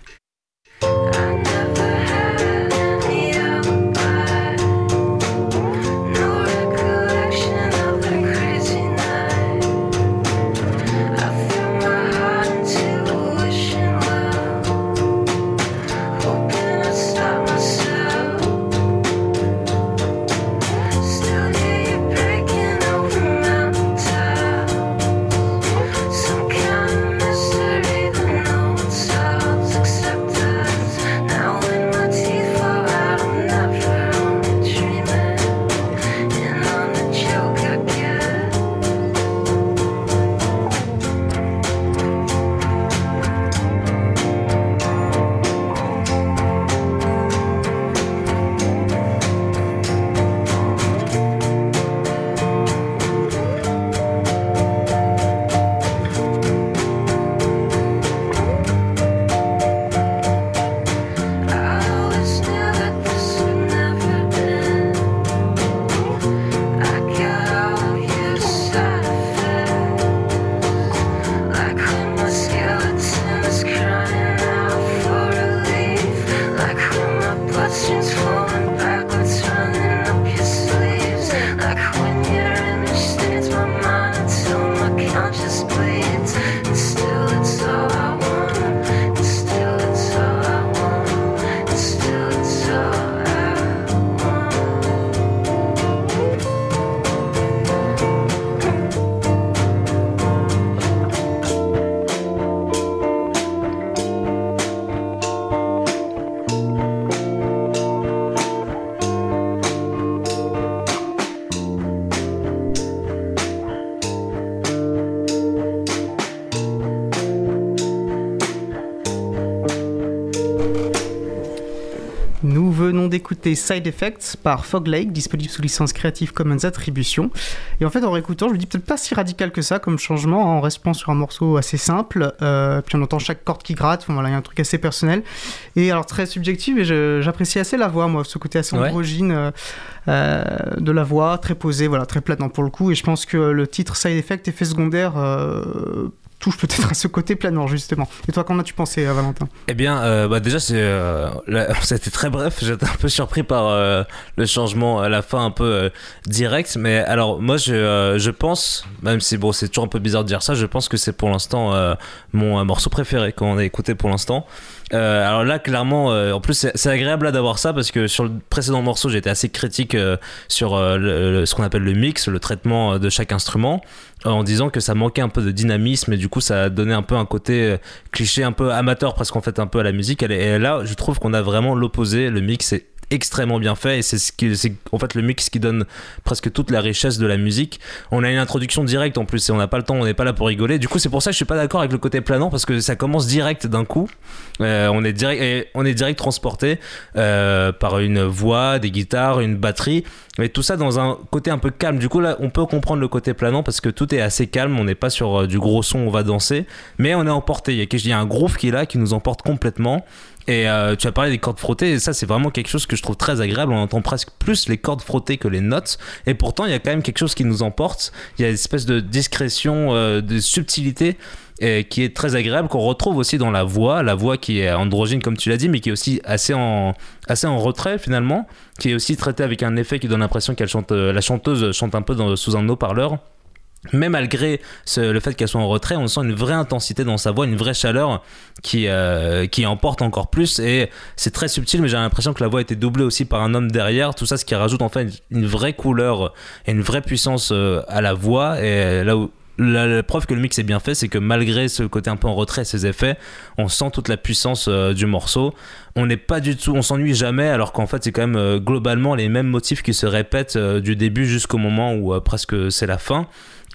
D'écouter Side Effects par Fog Lake, disponible sous licence Creative Commons Attribution. Et en fait, en réécoutant, je me dis peut-être pas si radical que ça comme changement, hein, en restant sur un morceau assez simple. euh, puis on entend chaque corde qui gratte, enfin, voilà, il y a un truc assez personnel. Et alors très subjectif, et j'apprécie assez la voix, moi, ce côté assez Ouais. androgyne euh, euh, de la voix, très posée, voilà, très planant pour le coup. Et je pense que le titre Side Effect, effet secondaire, touche peut-être à ce côté planant, justement. Et toi, qu'en as-tu pensé, euh, Valentin? Eh bien, euh, bah déjà, c'est, euh, <laughs> c'était très bref. J'étais un peu surpris par euh, le changement à la fin, un peu direct. Mais alors, moi, je, je pense, même si bon, c'est toujours un peu bizarre de dire ça, je pense que c'est pour l'instant mon morceau préféré qu'on a écouté pour l'instant. Euh, alors là, clairement, euh, en plus, c'est agréable d'avoir ça parce que sur le précédent morceau, j'étais assez critique euh, sur euh, ce qu'on appelle le mix, le traitement euh, de chaque instrument, euh, en disant que ça manquait un peu de dynamisme et du coup, ça donnait un peu un côté cliché, un peu amateur presque en fait, un peu à la musique. Et là, je trouve qu'on a vraiment l'opposé. Le mix est extrêmement bien fait et c'est ce qui c'est en fait le mix qui donne presque toute la richesse de la musique. On a une introduction directe en plus et on n'a pas le temps on n'est pas là pour rigoler. Du coup c'est pour ça que je suis pas d'accord avec le côté planant parce que ça commence direct d'un coup. Euh, on est direct on est direct transporté euh, par une voix des guitares une batterie mais tout ça dans un côté un peu calme. Du coup là on peut comprendre le côté planant parce que tout est assez calme on n'est pas sur euh, du gros son on va danser mais on est emporté. Il y a un groove qui est là qui nous emporte complètement et euh, tu as parlé des cordes frottées, et ça c'est vraiment quelque chose que je trouve très agréable. On entend presque plus les cordes frottées que les notes, et pourtant il y a quand même quelque chose qui nous emporte. Il y a une espèce de discrétion, euh, de subtilité et qui est très agréable qu'on retrouve aussi dans la voix, la voix qui est androgyne comme tu l'as dit, mais qui est aussi assez en assez en retrait finalement, qui est aussi traitée avec un effet qui donne l'impression qu'elle chante, euh, la chanteuse chante un peu sous un haut-parleur. Mais malgré le fait qu'elle soit en retrait, on sent une vraie intensité dans sa voix, une vraie chaleur qui, euh, qui emporte encore plus. Et c'est très subtil, mais j'ai l'impression que la voix a été doublée aussi par un homme derrière. Tout ça, ce qui rajoute en fait une, vraie couleur et une vraie puissance euh, à la voix. Et là où la, preuve que le mix est bien fait, c'est que malgré ce côté un peu en retrait, ces effets, on sent toute la puissance euh, du morceau. On n'est pas du tout, on s'ennuie jamais, alors qu'en fait, c'est quand même globalement les mêmes motifs qui se répètent du début jusqu'au moment où presque c'est la fin.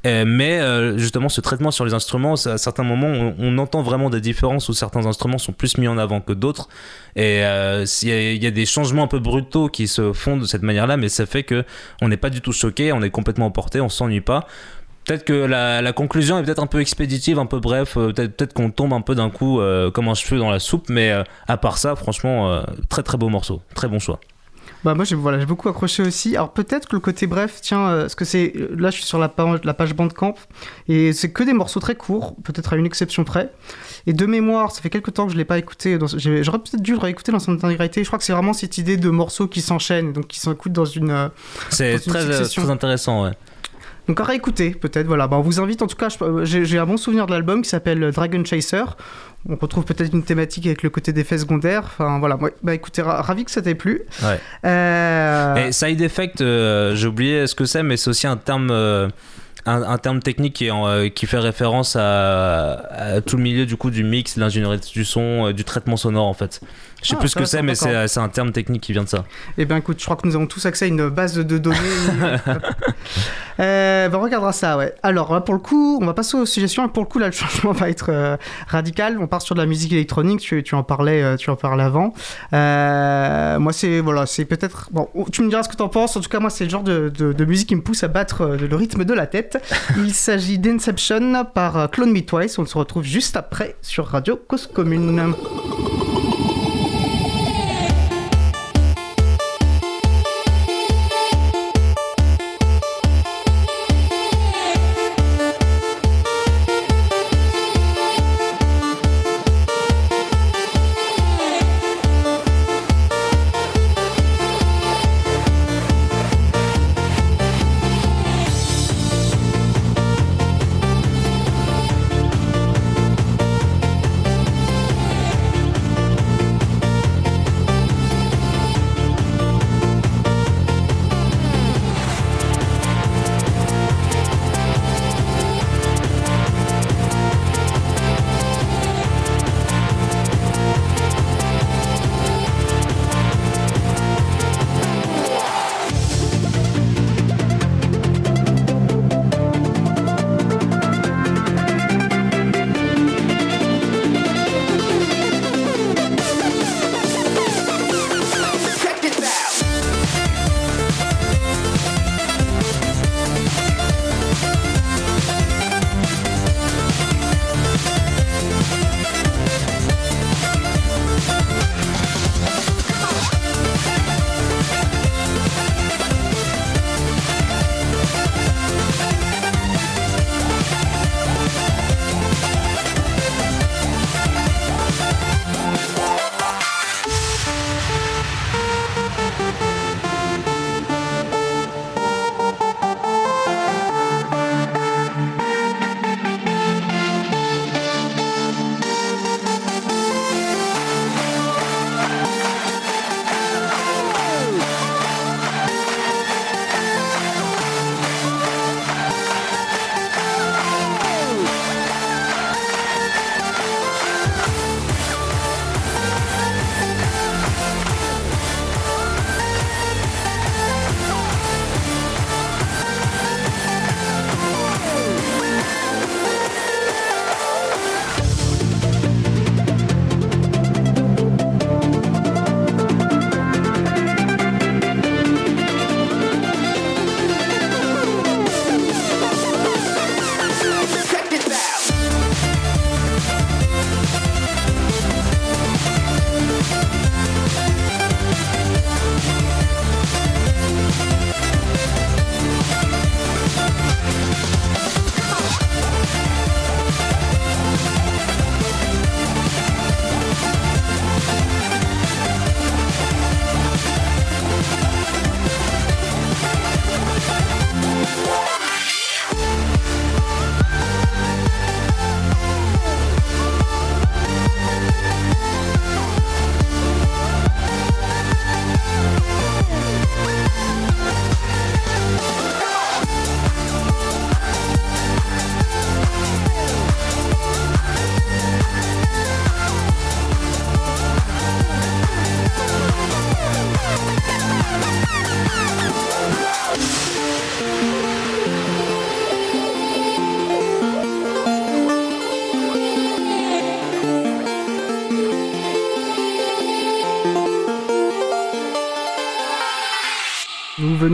Euh, mais euh, justement, ce traitement sur les instruments, à certains moments, on, entend vraiment des différences où certains instruments sont plus mis en avant que d'autres. Et euh, il y a des changements un peu brutaux qui se font de cette manière-là, mais ça fait que on n'est pas du tout choqué, on est complètement emporté, on s'ennuie pas. Peut-être que la, conclusion est peut-être un peu expéditive, un peu bref, peut-être qu'on tombe un peu d'un coup comme un cheveu dans la soupe, mais à part ça, franchement, très très beau morceau, très bon choix. Bah moi j'ai voilà, j'ai beaucoup accroché aussi. Alors peut-être que le côté bref, tiens, euh, parce que c'est là je suis sur la page, la page Bandcamp et c'est que des morceaux très courts, peut-être à une exception près. Et de mémoire, ça fait quelques temps que je l'ai pas écouté. dans- J'aurais peut-être dû le réécouter dans son intégralité. Je crois que c'est vraiment cette idée de morceaux qui s'enchaînent, donc qui s'écoutent dans une. euh, C'est Dans une très, euh, très intéressant, ouais. Donc à réécouter peut-être. Voilà. Bah, on vous invite en tout cas. euh, J'ai j'ai un bon souvenir de l'album qui s'appelle Dragon Chaser. On retrouve peut-être une thématique avec le côté d'effets secondaires. Enfin voilà. Ouais. Bah écoutez, ra- ravi que ça t'ait plu. Ouais. Euh, Et side effect, euh, j'ai oublié ce que c'est, mais c'est aussi un terme, euh, un, un terme technique qui, fait référence à, à tout le milieu du coup du mix, de l'ingénierie du son, du traitement sonore en fait. Je sais Ah, plus ce que c'est, mais d'accord. c'est un terme technique qui vient de ça. Eh bien, écoute, je crois que nous avons tous accès à une base de données. <laughs> euh, ben, on regardera ça, ouais. Alors, là, pour le coup, on va passer aux suggestions. Et pour le coup, là, le changement <laughs> va être euh, radical. On part sur de la musique électronique. Tu, tu en parlais, euh, tu en parlais avant. Euh, moi, c'est voilà, c'est peut-être. Bon, tu me diras ce que tu en penses. En tout cas, moi, c'est le genre de, de- de musique qui me pousse à battre euh, le rythme de la tête. <laughs> Il s'agit d'Inception par euh, Clone Me Twice. On se retrouve juste après sur Radio Cause Commune.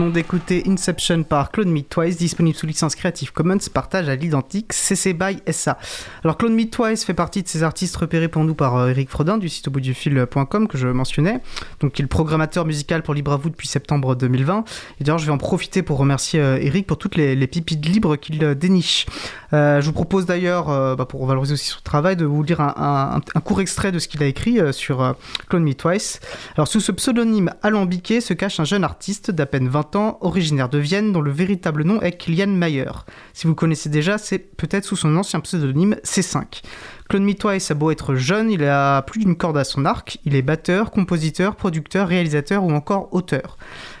D'écouter Inception par Clone Me Twice, disponible sous licence Creative Commons, partage à l'identique CC by SA. Alors Clone Me Twice fait partie de ces artistes repérés pour nous par euh, Eric Frodin du site au bout du fil.com que je mentionnais, donc il est le programmateur musical pour Libre à vous depuis septembre 2020. Et d'ailleurs je vais en profiter pour remercier euh, Eric pour toutes les, les pépites libres qu'il euh, déniche. Euh, je vous propose d'ailleurs, bah, pour valoriser aussi son travail, de vous lire un, un- un court extrait de ce qu'il a écrit sur Clone Me Twice. Alors sous ce pseudonyme alambiqué se cache un jeune artiste d'à peine 20 ans, originaire de Vienne, dont le véritable nom est Kilian Mayer. Si vous connaissez déjà, c'est peut-être sous son ancien pseudonyme C5. Clone Me Twice a beau être jeune, il a plus d'une corde à son arc. Il est batteur, compositeur, producteur, réalisateur ou encore auteur.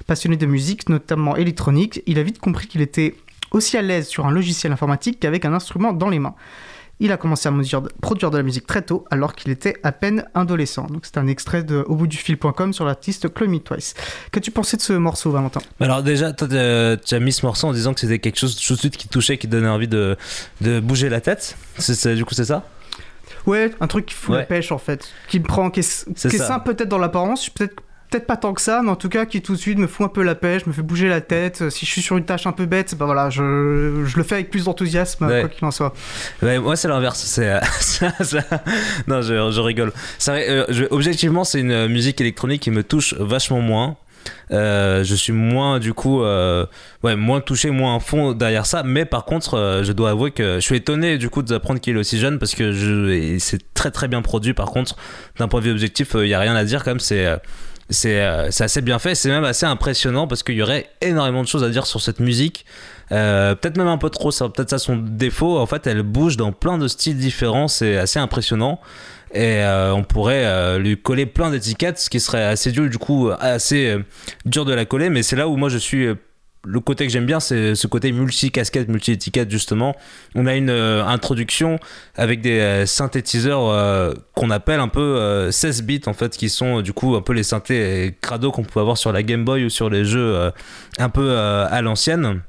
Passionné de musique, notamment électronique, il a vite compris qu'il était aussi à l'aise sur un logiciel informatique qu'avec un instrument dans les mains. Il a commencé à produire de la musique très tôt, alors qu'il était à peine adolescent. Donc c'est un extrait de au bout du fil.com sur l'artiste Me Twice. Qu'as-tu pensé de ce morceau, Valentin? Alors déjà, tu as mis ce morceau en disant que c'était quelque chose tout de suite qui touchait, qui donnait envie de, de bouger la tête. Du coup, c'est ça? Ouais, un truc qui fout la pêche en fait, qui me prend, qui est, qui est simple peut-être dans l'apparence, peut-être peut-être pas tant que ça, mais en tout cas qui tout de suite me fout un peu la pêche, me fait bouger la tête. Si je suis sur une tâche un peu bête, bah voilà, je, je le fais avec plus d'enthousiasme, Ouais. quoi qu'il en soit. Ouais, moi c'est l'inverse. C'est euh, <laughs> non, je, je rigole. Vrai, euh, je- objectivement, c'est une euh, musique électronique qui me touche vachement moins. Euh, je suis moins du coup, euh, ouais, moins touché, moins à fond derrière ça. Mais par contre, euh, je dois avouer que je suis étonné du coup d'apprendre qu'il est aussi jeune parce que c'est très très bien produit. Par contre, d'un point de vue objectif, il y a rien à dire quand même. C'est c'est assez bien fait. C'est même assez impressionnant parce qu'il y aurait énormément de choses à dire sur cette musique. Peut-être même un peu trop, ça peut-être ça son défaut. En fait, elle bouge dans plein de styles différents, c'est assez impressionnant. Et euh, on pourrait euh, lui coller plein d'étiquettes, ce qui serait assez dur, du coup, assez euh, dur de la coller. Mais c'est là où moi je suis. le côté que j'aime bien, c'est ce côté multi-casquette, multi-étiquette, justement. On a une introduction avec des synthétiseurs qu'on appelle un peu euh, 16 bits, en fait, qui sont du coup un peu les synthés crado qu'on peut avoir sur la Game Boy ou sur les jeux un peu à l'ancienne.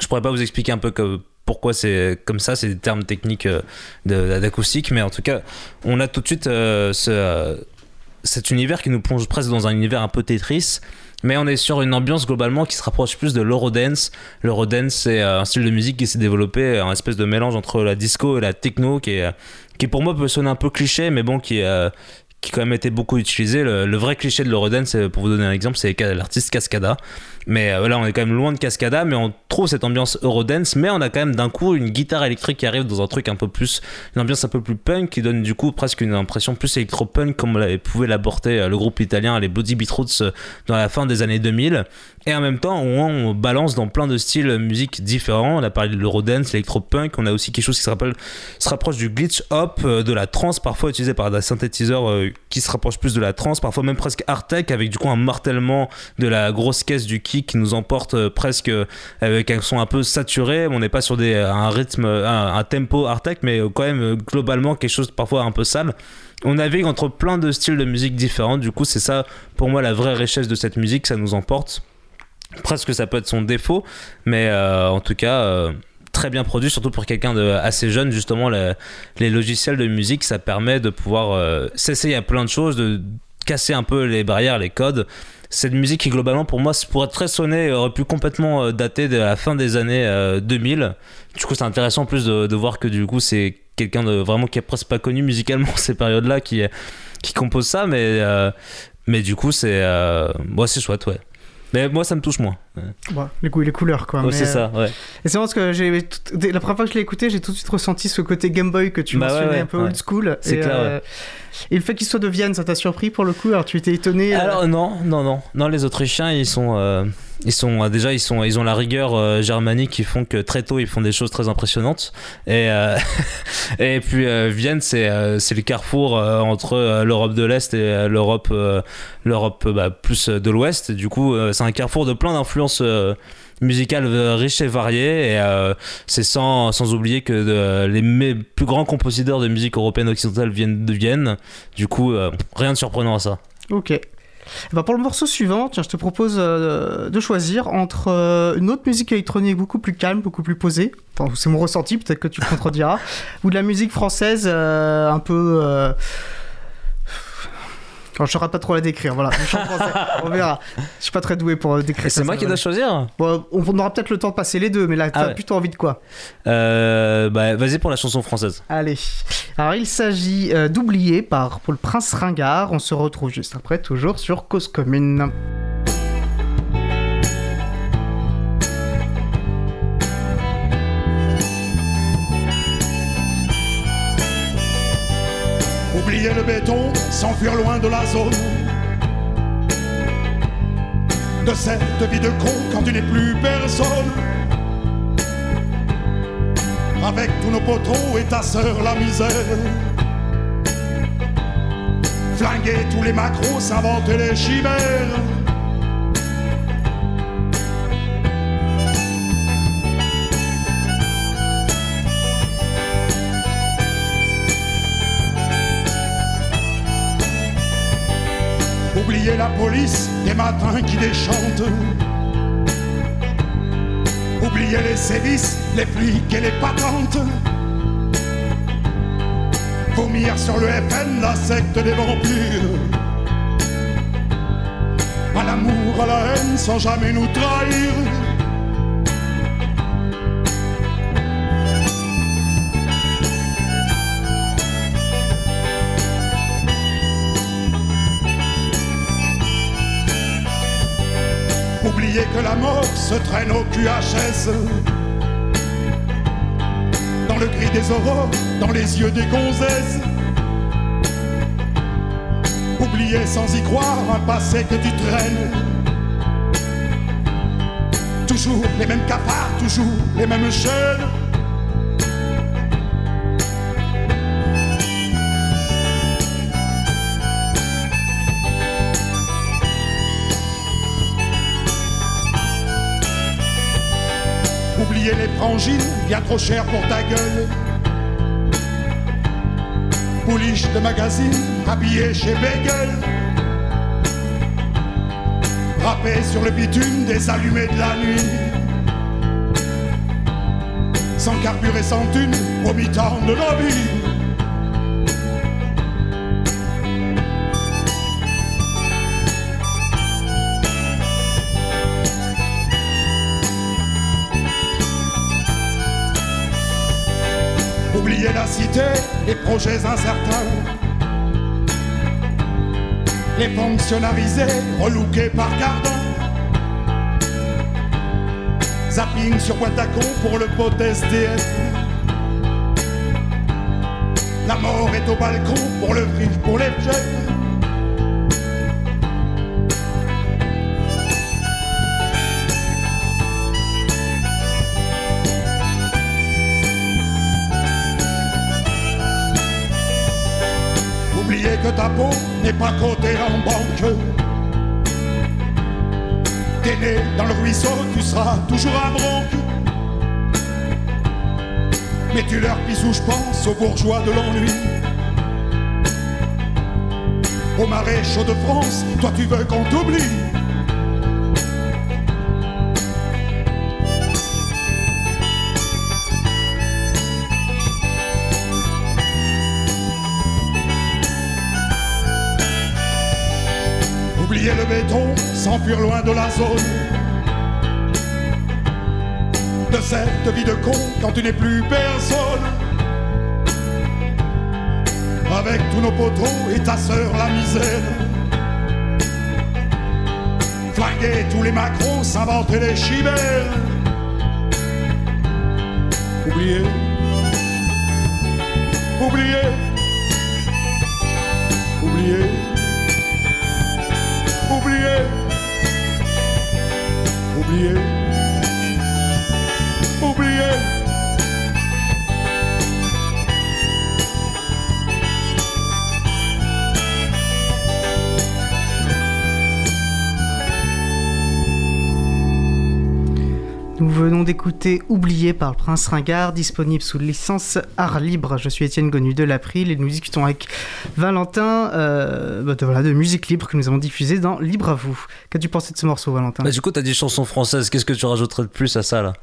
Je pourrais pas vous expliquer un peu que- pourquoi c'est comme ça, c'est des termes techniques euh, d'acoustique, mais en tout cas, on a tout de suite euh, euh, cet univers qui nous plonge presque dans un univers un peu Tetris. Mais on est sur une ambiance globalement qui se rapproche plus de l'Eurodance. L'Eurodance, c'est un style de musique qui s'est développé, un espèce de mélange entre la disco et la techno, qui, pour moi peut sonner un peu cliché, mais bon, qui, qui quand même été beaucoup utilisé. Le, le vrai cliché de l'Eurodance, pour vous donner un exemple, c'est l'artiste Cascada. Mais euh, là, on est quand même loin de Cascada, mais on trouve cette ambiance Eurodance, mais on a quand même d'un coup une guitare électrique qui arrive dans un truc un peu plus, une ambiance un peu plus punk, qui donne du coup presque une impression plus électro-punk, comme pouvait l'aborder euh, le groupe italien, les Bloody Beetroots, euh, dans la fin des années 2000. Et en même temps, on, on balance dans plein de styles de musique différents. On a parlé de l'Eurodance, l'électro-punk, on a aussi quelque chose qui se, rappelle, se rapproche du glitch hop, de la trance, parfois utilisé par des synthétiseurs qui se rapprochent plus de la trance, parfois même presque hard tech, avec du coup un martèlement de la grosse caisse du qui nous emporte euh, presque euh, avec un son un peu saturé. On n'est pas sur des, un rythme, un, tempo hard tech, mais euh, quand même euh, globalement quelque chose parfois un peu sale. On navigue entre plein de styles de musique différents. Du coup, c'est ça pour moi la vraie richesse de cette musique, ça nous emporte. Presque ça peut être son défaut, mais euh, en tout cas. euh, très bien produit, surtout pour quelqu'un de assez jeune. Justement, le- les logiciels de musique, ça permet de pouvoir euh, s'essayer à plein de choses, de casser un peu les barrières, les codes. C'est une musique qui, globalement, pour moi, pour être très sonné, aurait pu complètement euh, dater de la fin des années euh, 2000. Du coup, c'est intéressant en plus de, de voir que du coup, c'est quelqu'un de vraiment qui est presque pas connu musicalement <laughs> ces périodes-là qui, qui compose ça, mais, euh, mais du coup, c'est euh, moi, c'est chouette, ouais. Mais moi, ça me touche moins. Ouais, Bon, les et les couleurs, quoi. C'est euh, ça, ouais. Et c'est vrai parce que j'ai la première fois que je l'ai écouté, j'ai tout de suite ressenti ce côté Game Boy que tu Bah mentionnais ouais, un peu old school. C'est clair, euh, et le fait qu'il soit de Vienne, ça t'a surpris pour le coup Alors tu étais étonné euh, non, non, non, non. Les Autrichiens, ils sont, euh, ils sont euh, déjà, ils sont, ils ont la rigueur germanique qui font que très tôt ils font des choses très impressionnantes. Et <laughs> et puis Vienne, c'est c'est le carrefour entre l'Europe de l'Est et l'Europe, l'Europe bah, plus de l'Ouest. Du coup, c'est un carrefour de plein d'influences. Euh, musicales euh, riches et variées et euh, c'est sans, sans oublier que de- les plus grands compositeurs de musique européenne occidentale viennent de Vienne du coup euh, rien de surprenant à ça Ok. Ben, pour le morceau suivant, tiens, je te propose euh, de choisir entre euh, une autre musique électronique beaucoup plus calme, beaucoup plus posée. Enfin, c'est mon ressenti, peut-être que tu me contrediras. <laughs> ou de la musique française euh, un peu. Quand je saurai pas trop la décrire, voilà. Je chante français, on verra. Je suis pas très doué pour euh, décrire c'est moi qui dois choisir? Bon, on aura peut-être le temps de passer les deux, mais là, tu Ah as ouais. plutôt envie de quoi? Euh, Bah, vas-y pour la chanson française. Allez. Alors, il s'agit euh, d'Oublier par pour le Prince Ringard. On se retrouve juste après, toujours sur Cause Commune. Oublier le béton, s'enfuir loin de la zone. De cette vie de con quand tu n'es plus personne. Avec tous nos poteaux et ta sœur la misère. Flinguer tous les macros, s'inventer les chimères. Oublier la police des matins qui déchantent. Oublier les sévices, les flics et les patentes. Vomir sur le FN, la secte des vampires. À l'amour, à la haine, sans jamais nous trahir. Oublier que la mort se traîne au QHS. Dans le gris des aurores, dans les yeux des gonzesses. Oublier sans y croire un passé que tu traînes. Toujours les mêmes cafards, toujours les mêmes chaînes. Les frangines, bien trop cher pour ta gueule. Pouliche de magazine, habillé chez Bagel. Râpé sur le bitume des allumés de la nuit. Sans carburé, sans thune, au de vie. Les projets incertains. Les fonctionnalisés, relookés par Cardin. Zapping sur boîte à con pour le pot SDF. La mort est au balcon pour le fric, pour les jeunes. Ta peau n'est pas cotée en banque. T'es né dans le ruisseau, tu seras toujours un bronque. Mais tu leur pises où je pense aux bourgeois de l'ennui. Au marais chaud de France, toi tu veux qu'on t'oublie. Oublier le béton, s'enfuir loin de la zone. De cette vie de con quand tu n'es plus personne. Avec tous nos poteaux et ta sœur la misère. Flinguer tous les macros, s'inventer les chimères. Oublier. Oublier. Oublier. Oublier. Nous venons d'écouter Oublié par le Prince Ringard, disponible sous licence Art Libre. Je suis Étienne Gonu de l'April et nous discutons avec Valentin euh, bah, de, voilà, de musique libre que nous avons diffusée dans Libre à vous. Qu'as-tu pensé de ce morceau, Valentin? Bah, du coup, t'as dit chanson française. Qu'est-ce que tu rajouterais de plus à ça là?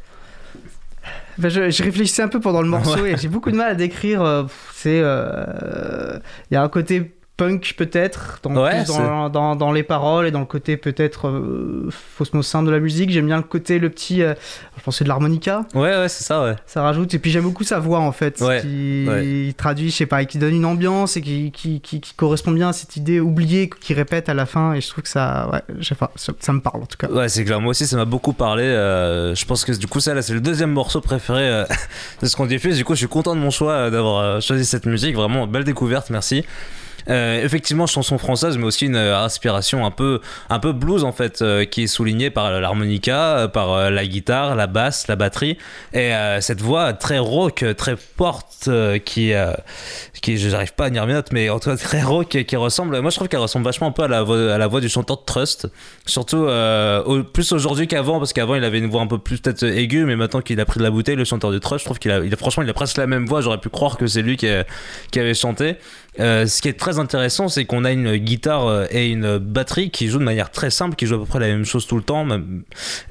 Bah, je, je réfléchissais un peu pendant le <laughs> morceau Ouais. et j'ai beaucoup de mal à décrire. euh, c'est, euh, il y a un côté punk peut-être, dans, Ouais, plus dans, dans, dans les paroles et dans le côté peut-être euh, faussement simple de la musique. J'aime bien le côté, le petit, euh, je pensais de l'harmonica, Ouais, ouais, c'est ça, ouais. ça rajoute. Et puis j'aime beaucoup sa voix en fait, Ouais, qui ouais. traduit, je sais pas, et qui donne une ambiance et qui, qui, qui, qui correspond bien à cette idée oubliée qui répète à la fin. Et je trouve que ça, ouais, je sais pas, ça, ça me parle en tout cas. Ouais, c'est clair. Moi aussi, ça m'a beaucoup parlé. euh, je pense que du coup, ça, là, c'est le deuxième morceau préféré euh, <laughs> de ce qu'on diffuse. Du coup, je suis content de mon choix d'avoir choisi cette musique. Vraiment, belle découverte. Merci. Euh, effectivement, chanson française, mais aussi une euh, inspiration un peu, un peu blues en fait, euh, qui est soulignée par l'harmonica, par la guitare, la basse, la batterie, et cette voix très rock, très forte, euh, qui, qui, je n'arrive pas à dire mes notes, mais en tout cas <laughs> très rock, qui ressemble. Moi, je trouve qu'elle ressemble vachement un peu à la voix, du chanteur de Trust, surtout au- plus aujourd'hui qu'avant, parce qu'avant il avait une voix un peu plus peut-être aiguë, mais maintenant qu'il a pris de la bouteille, le chanteur de Trust, je trouve qu'il a, il franchement, il a presque la même voix. J'aurais pu croire que c'est lui qui, qui avait chanté. Euh, ce qui est très intéressant, c'est qu'on a une guitare euh, et une batterie qui jouent de manière très simple, qui jouent à peu près la même chose tout le temps,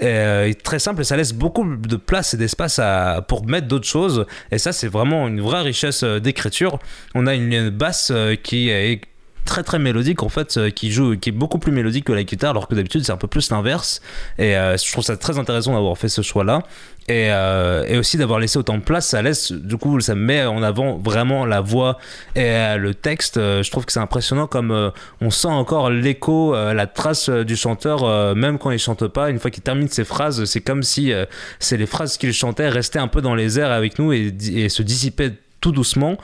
euh, très simple, et ça laisse beaucoup de place et d'espace pour mettre d'autres choses. Et ça, c'est vraiment une vraie richesse d'écriture. On a une basse euh, qui est très très mélodique en fait euh, qui joue qui est beaucoup plus mélodique que la guitare alors que d'habitude c'est un peu plus l'inverse. Et euh, je trouve ça très intéressant d'avoir fait ce choix là et, euh, et aussi d'avoir laissé autant de place ça laisse du coup ça met en avant vraiment la voix et le texte. Je trouve que c'est impressionnant comme on sent encore l'écho la trace du chanteur même quand il chante pas. Une fois qu'il termine ses phrases c'est comme si c'est les phrases qu'il chantait restaient un peu dans les airs avec nous et, se dissipaient tout doucement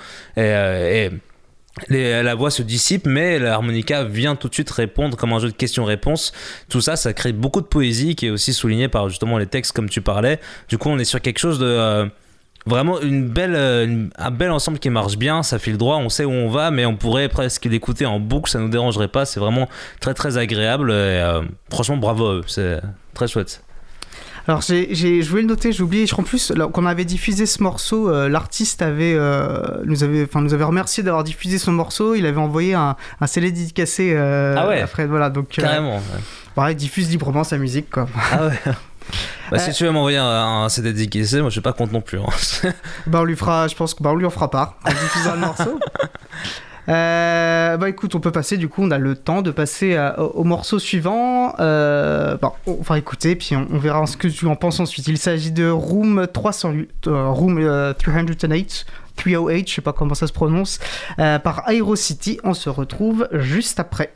la voix se dissipe, mais l'harmonica vient tout de suite répondre comme un jeu de questions-réponses. Tout ça, ça crée beaucoup de poésie qui est aussi souligné par justement les textes comme tu parlais. Du coup, on est sur quelque chose de euh, vraiment une belle, euh, un bel ensemble qui marche bien. Ça file droit, on sait où on va, mais on pourrait presque l'écouter en boucle, ça nous dérangerait pas. C'est vraiment très très agréable. Et, euh, franchement, bravo c'est très chouette. Alors j'ai, j'ai- je voulais le noter, j'ai oublié. Je crois en plus qu'on avait diffusé ce morceau. euh, l'artiste avait euh, nous avait, enfin nous avait remercié d'avoir diffusé son morceau. Il avait envoyé un, un CD dédicacé. euh, Ah ouais. Après voilà donc. euh, Carrément. ouais. bah, il diffuse librement sa musique quoi. Ah ouais. <laughs> Bah, si Euh, tu veux m'envoyer un, un CD dédicacé, moi je suis pas contre non plus. hein. Bah on lui fera, je pense que bah on lui en fera part. On diffusera le morceau. <laughs> Euh, bah écoute, on peut passer du coup, on a le temps de passer à- au, au morceau suivant. Euh, bon, on va écouter, puis on, on verra ce que tu en penses ensuite. Il s'agit de Room 308, euh, Room euh, 308, 308, je sais pas comment ça se prononce, euh, par Aerocity. On se retrouve juste après.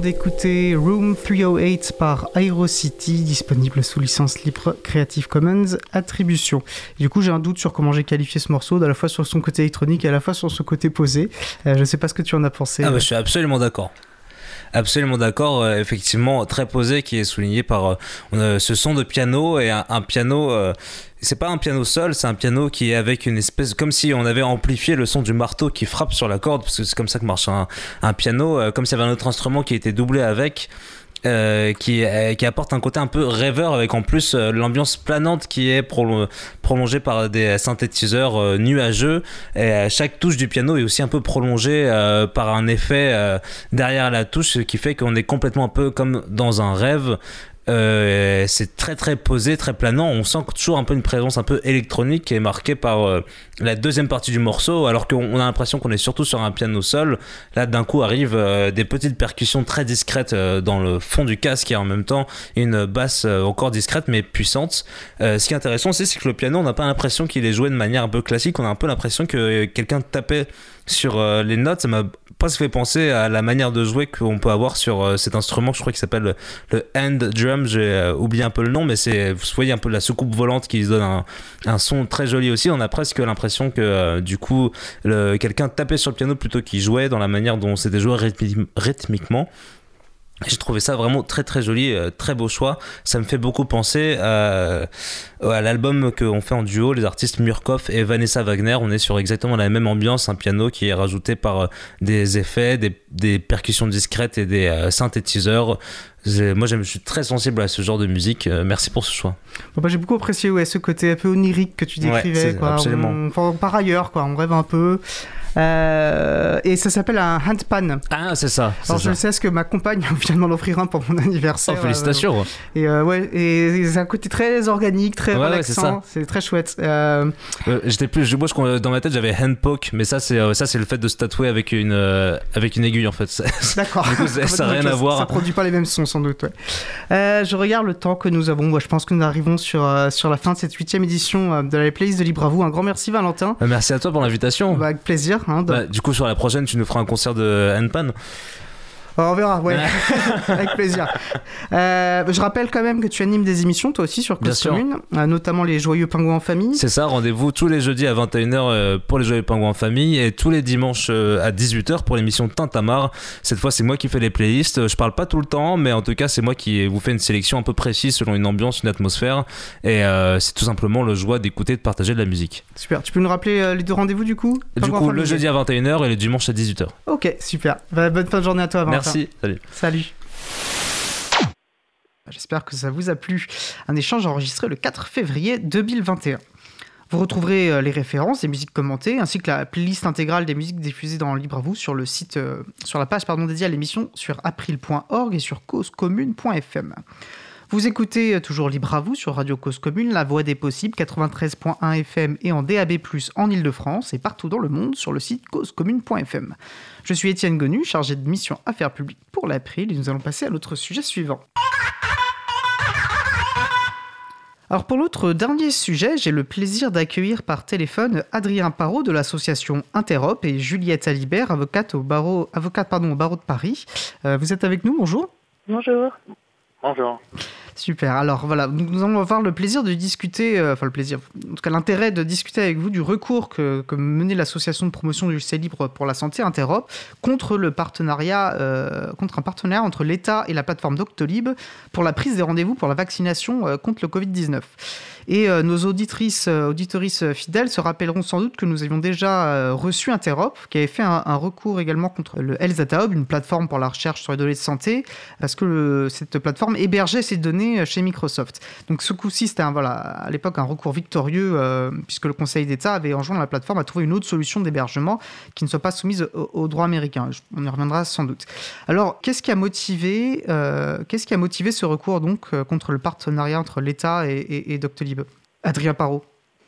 D'écouter Room 308 par Aerocity, disponible sous licence libre Creative Commons Attribution. Du coup, j'ai un doute sur comment j'ai qualifié ce morceau, à la fois sur son côté électronique et à la fois sur son côté posé. Euh, je sais pas ce que tu en as pensé. Ah bah, je suis absolument d'accord. Absolument d'accord, euh, effectivement, très posé, qui est souligné par euh, ce son de piano et un, piano. euh, c'est pas un piano seul, c'est un piano qui est avec une espèce. Comme si on avait amplifié le son du marteau qui frappe sur la corde, parce que c'est comme ça que marche un, un piano, comme s'il y avait un autre instrument qui était doublé avec. Euh, qui, euh, qui apporte un côté un peu rêveur avec en plus euh, l'ambiance planante qui est prolo- prolongée par des synthétiseurs nuageux. Et chaque touche du piano est aussi un peu prolongée par un effet derrière la touche ce qui fait qu'on est complètement un peu comme dans un rêve euh, c'est très très posé, très planant. On sent toujours un peu une présence un peu électronique qui est marquée par euh, la deuxième partie du morceau, alors qu'on on a l'impression qu'on est surtout sur un piano sol. Là, d'un coup, arrivent euh, des petites percussions très discrètes dans le fond du casque et en même temps une basse encore discrète mais puissante. Ce qui est intéressant aussi, c'est que le piano, on n'a pas l'impression qu'il est joué de manière un peu classique. On a un peu l'impression que quelqu'un tapait sur les notes. Presque fait penser à la manière de jouer qu'on peut avoir sur euh, cet instrument, je crois qu'il s'appelle le, hand drum. J'ai euh, oublié un peu le nom, mais c'est, vous voyez un peu la soucoupe volante qui donne un, son très joli aussi. On a presque l'impression que euh, du coup, quelqu'un tapait sur le piano plutôt qu'il jouait dans la manière dont c'était joué rythmi- rythmiquement. J'ai trouvé ça vraiment très très joli, euh, très beau choix. Ça me fait beaucoup penser à, à l'album qu'on fait en duo, les artistes Murkoff et Vanessa Wagner. On est sur exactement la même ambiance, un piano qui est rajouté par euh, des effets, des, des percussions discrètes et des euh, synthétiseurs. Moi, je suis très sensible à ce genre de musique. Merci pour ce choix. Bon, bah, j'ai beaucoup apprécié ouais, ce côté un peu onirique que tu Ouais, décrivais. quoi. On- enfin, par ailleurs, quoi, on rêve un peu. Euh, et ça s'appelle un handpan. Ah, c'est ça. Alors je ça. sais, parce que ma compagne vient <laughs> finalement m'offrir un pour mon anniversaire. Oh, félicitations. Euh, et euh, ouais, et c'est un côté très organique, très Ouais, ouais, c'est relaxant. c'est très chouette. Euh, J'étais plus, moi, je- dans ma tête, j'avais hand poke, mais ça, c'est ça, c'est le fait de se tatouer avec une avec une aiguille en fait. <laughs> D'accord. Ça- ça a Complètement rien à voir. Ça produit pas les mêmes sons sans doute. Ouais. Je regarde le temps que nous avons. Moi, je pense que nous arrivons sur sur la fin de cette huitième édition de la playlist de Libre à vous. Un grand merci Valentin. Merci à toi pour l'invitation. Bah, avec plaisir. Hein, Bah, du coup, sur la prochaine, tu nous feras un concert de handpan. On verra, ouais. <laughs> Avec plaisir. Euh, je rappelle quand même que tu animes des émissions, toi aussi, sur Cause. Commune, euh, notamment les Joyeux Pingouins en famille. C'est ça, rendez-vous tous les jeudis à 21h euh, pour les Joyeux Pingouins en famille et tous les dimanches à 18h pour l'émission Tintamar. Cette fois, c'est moi qui fais les playlists. Je parle pas tout le temps, mais en tout cas, c'est moi qui vous fais une sélection un peu précise selon une ambiance, une atmosphère. Et euh, c'est tout simplement le joie d'écouter de partager de la musique. Super. Tu peux nous rappeler les deux rendez-vous du coup? Du coup, le jeudi à 21h et le dimanche à 18h. Ok, super. Bah, bonne fin de journée à toi, Valentin. Merci, salut. Salut. J'espère que ça vous a plu. Un échange enregistré le 4 février 2021. Vous retrouverez euh, les références des musiques commentées ainsi que la playlist intégrale des musiques diffusées dans Libre à vous sur le site, euh, sur la page pardon, dédiée à l'émission sur april.org et sur causecommune.fm. Vous écoutez euh, toujours Libre à vous sur Radio Cause Commune, la voix des possibles, 93.1 FM et en DAB+, en Ile-de-France et partout dans le monde sur le site causecommune.fm. Je suis Étienne Gonu, chargé de mission Affaires publiques pour l'April et nous allons passer à notre sujet suivant. Alors pour notre dernier sujet, j'ai le plaisir d'accueillir par téléphone Adrien Parot de l'association Interop et Juliette Alibert, avocate au barreau, avocate, pardon, au barreau de Paris. Euh, vous êtes avec nous, bonjour Bonjour. Bonjour. Super. Alors voilà, nous, allons avoir le plaisir de discuter, euh, enfin le plaisir, en tout cas l'intérêt de discuter avec vous du recours que, menait l'association de promotion du lycée libre pour la santé Interop contre le partenariat, euh, contre un partenariat entre l'État et la plateforme Doctolib pour la prise des rendez-vous pour la vaccination euh, contre le Covid-19. Et euh, nos auditrices, euh, auditorices fidèles se rappelleront sans doute que nous avions déjà euh, reçu Interop, qui avait fait un, recours également contre le Health Hub, une plateforme pour la recherche sur les données de santé, parce que cette plateforme hébergeait ces données chez Microsoft. Donc ce coup-ci, c'était à l'époque un recours victorieux, euh, puisque le Conseil d'État avait enjoint la plateforme à trouver une autre solution d'hébergement qui ne soit pas soumise au, au droit américain. On y reviendra sans doute. Alors, qu'est-ce qui a motivé, euh, qu'est-ce qui a motivé ce recours donc euh, contre le partenariat entre l'État et, et- et Adrien Parot.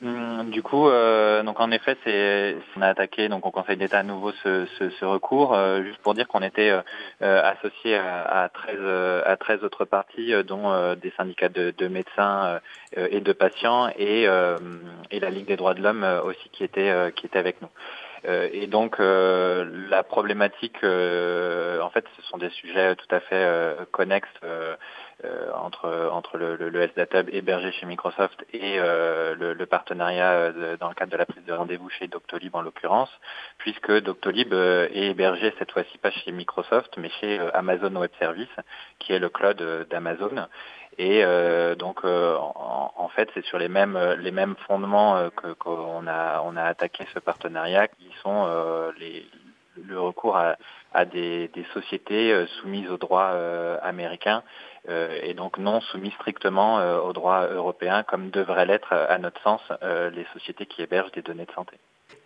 Hum, Du coup, euh, donc en effet, c'est on a attaqué donc au Conseil d'État à nouveau ce, ce, ce recours, euh, juste pour dire qu'on était euh, euh, associé à, à 13 euh, à 13 autres parties, euh, dont des syndicats de, de médecins et de patients et et la Ligue des droits de l'homme aussi qui était qui était avec nous. Et donc euh, la problématique, euh, en fait, ce sont des sujets tout à fait euh, connexes entre entre le, le, le SDAT Hub hébergé chez Microsoft et euh, le, le partenariat euh, dans le cadre de la prise de rendez-vous chez Doctolib en l'occurrence, puisque Doctolib euh, est hébergé cette fois-ci pas chez Microsoft, mais chez euh, Amazon Web Service, qui est le cloud euh, d'Amazon. Et euh, donc, euh, en, en fait, c'est sur les mêmes euh, les mêmes fondements euh, que qu'on a on a attaqué ce partenariat, qui sont euh, les le recours à, à des, des sociétés euh, soumises au droit euh, américain euh, et donc non soumises strictement euh, au droit européen, comme devraient l'être, à notre sens, euh, les sociétés qui hébergent des données de santé.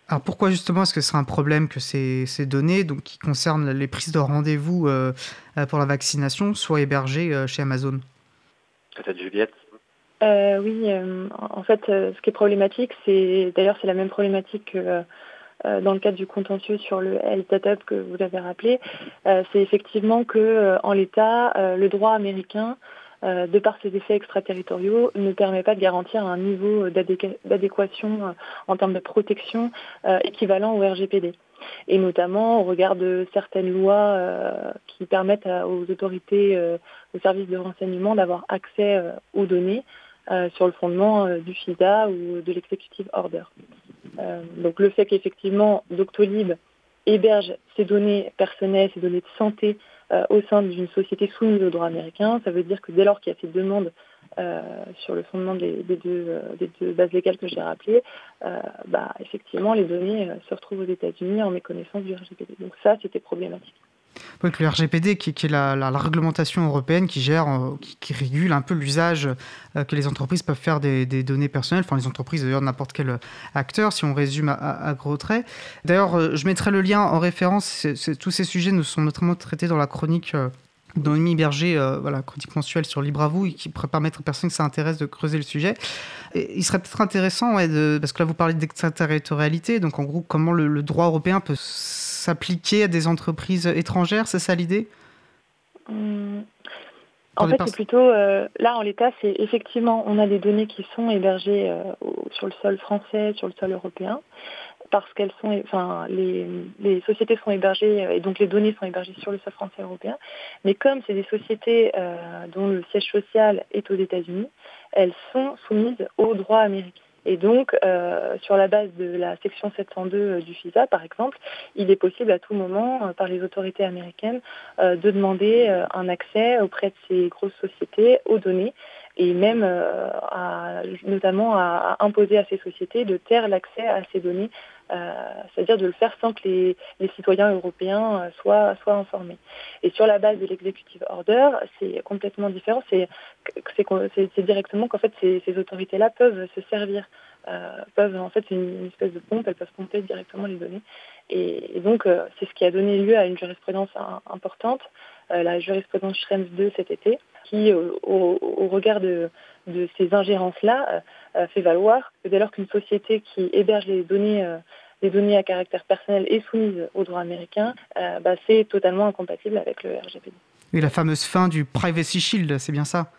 Alors pourquoi justement est-ce que c'est un problème que ces, ces données, donc qui concernent les prises de rendez-vous euh, euh, pour la vaccination, soient hébergées euh, chez Amazon? Peut-être Juliette Euh, oui, euh, en fait, euh, ce qui est problématique, c'est d'ailleurs c'est la même problématique que euh, dans le cadre du contentieux sur le Health que vous avez rappelé, euh, c'est effectivement que euh, en l'état, euh, le droit américain, euh, de par ses effets extraterritoriaux, ne permet pas de garantir un niveau d'adéqua- d'adéquation euh, en termes de protection euh, équivalent au RGPD. Et notamment au regard de certaines lois euh, qui permettent aux autorités, euh, aux services de renseignement d'avoir accès euh, aux données euh, sur le fondement euh, du FISA ou de l'executive order. Euh, donc le fait qu'effectivement Doctolib héberge ces données personnelles, ces données de santé euh, au sein d'une société soumise au droit américain, ça veut dire que dès lors qu'il y a fait demande euh, sur le fondement des, deux, bases légales que j'ai rappelées, bah, effectivement les données se retrouvent aux États-Unis en méconnaissance du RGPD. Donc ça, c'était problématique. Que le RGPD, qui, est la, réglementation européenne qui gère, euh, qui, régule un peu l'usage euh, que les entreprises peuvent faire des, données personnelles, enfin les entreprises d'ailleurs n'importe quel euh, acteur, si on résume à, gros traits. D'ailleurs, je mettrai le lien en référence, tous ces sujets nous sont notamment traités dans la chronique Noémie Berger, euh, voilà, chronique mensuelle sur Libre à vous, et qui pourrait permettre aux personnes qui s'intéressent de creuser le sujet. Et il serait peut-être intéressant, parce que là vous parlez d'extraterritorialité, donc en gros comment le, le droit européen peut s'appliquer à des entreprises étrangères, c'est ça l'idée? Hum, Pour En fait, c'est plutôt euh, là en l'état, c'est effectivement on a des données qui sont hébergées euh, sur le sol français, sur le sol européen, parce qu'elles sont, enfin, les, les sociétés sont hébergées euh, et donc les données sont hébergées sur le sol français européen. Mais comme c'est des sociétés euh, dont le siège social est aux États-Unis, elles sont soumises au droit américain. Et donc, euh, sur la base de la section 702 du FISA, par exemple, il est possible à tout moment, euh, par les autorités américaines, euh, de demander euh, un accès auprès de ces grosses sociétés aux données et même euh, notamment à, à imposer à ces sociétés de taire l'accès à ces données, euh, c'est-à-dire de le faire sans que les, citoyens européens euh, soient, informés. Et sur la base de l'executive order, c'est complètement différent. C'est directement qu'en fait ces, autorités-là peuvent se servir, euh, peuvent en fait une, espèce de pompe, elles peuvent pomper directement les données. Et, donc euh, c'est ce qui a donné lieu à une jurisprudence importante, euh, la jurisprudence Schrems 2 cet été, qui euh, au, regard de, ces ingérences-là euh, euh, fait valoir que dès lors qu'une société qui héberge les données euh, les données à caractère personnel est soumise au droit américain, euh, bah, c'est totalement incompatible avec le RGPD. Et la fameuse fin du Privacy Shield, c'est bien ça?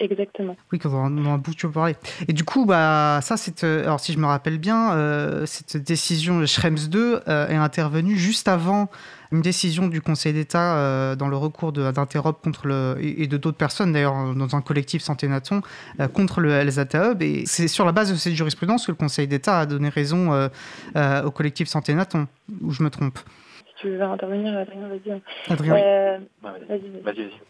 Exactement. Oui, qu'on en on en a beaucoup parlé. Et du coup, bah, ça, c'est, euh, alors si je me rappelle bien, euh, cette décision de Schrems 2 euh, est intervenue juste avant une décision du Conseil d'État euh, dans le recours d'Interop contre le, et, et de d'autres personnes, d'ailleurs, dans un collectif Santé Naton, euh, contre le Hub. Et c'est sur la base de cette jurisprudence que le Conseil d'État a donné raison euh, euh, au collectif Santé Naton, ou je me trompe? Si tu veux intervenir, Adrien, vas-y. Adrien, oui. Euh, Ouais, vas-y, Vas-y, vas-y.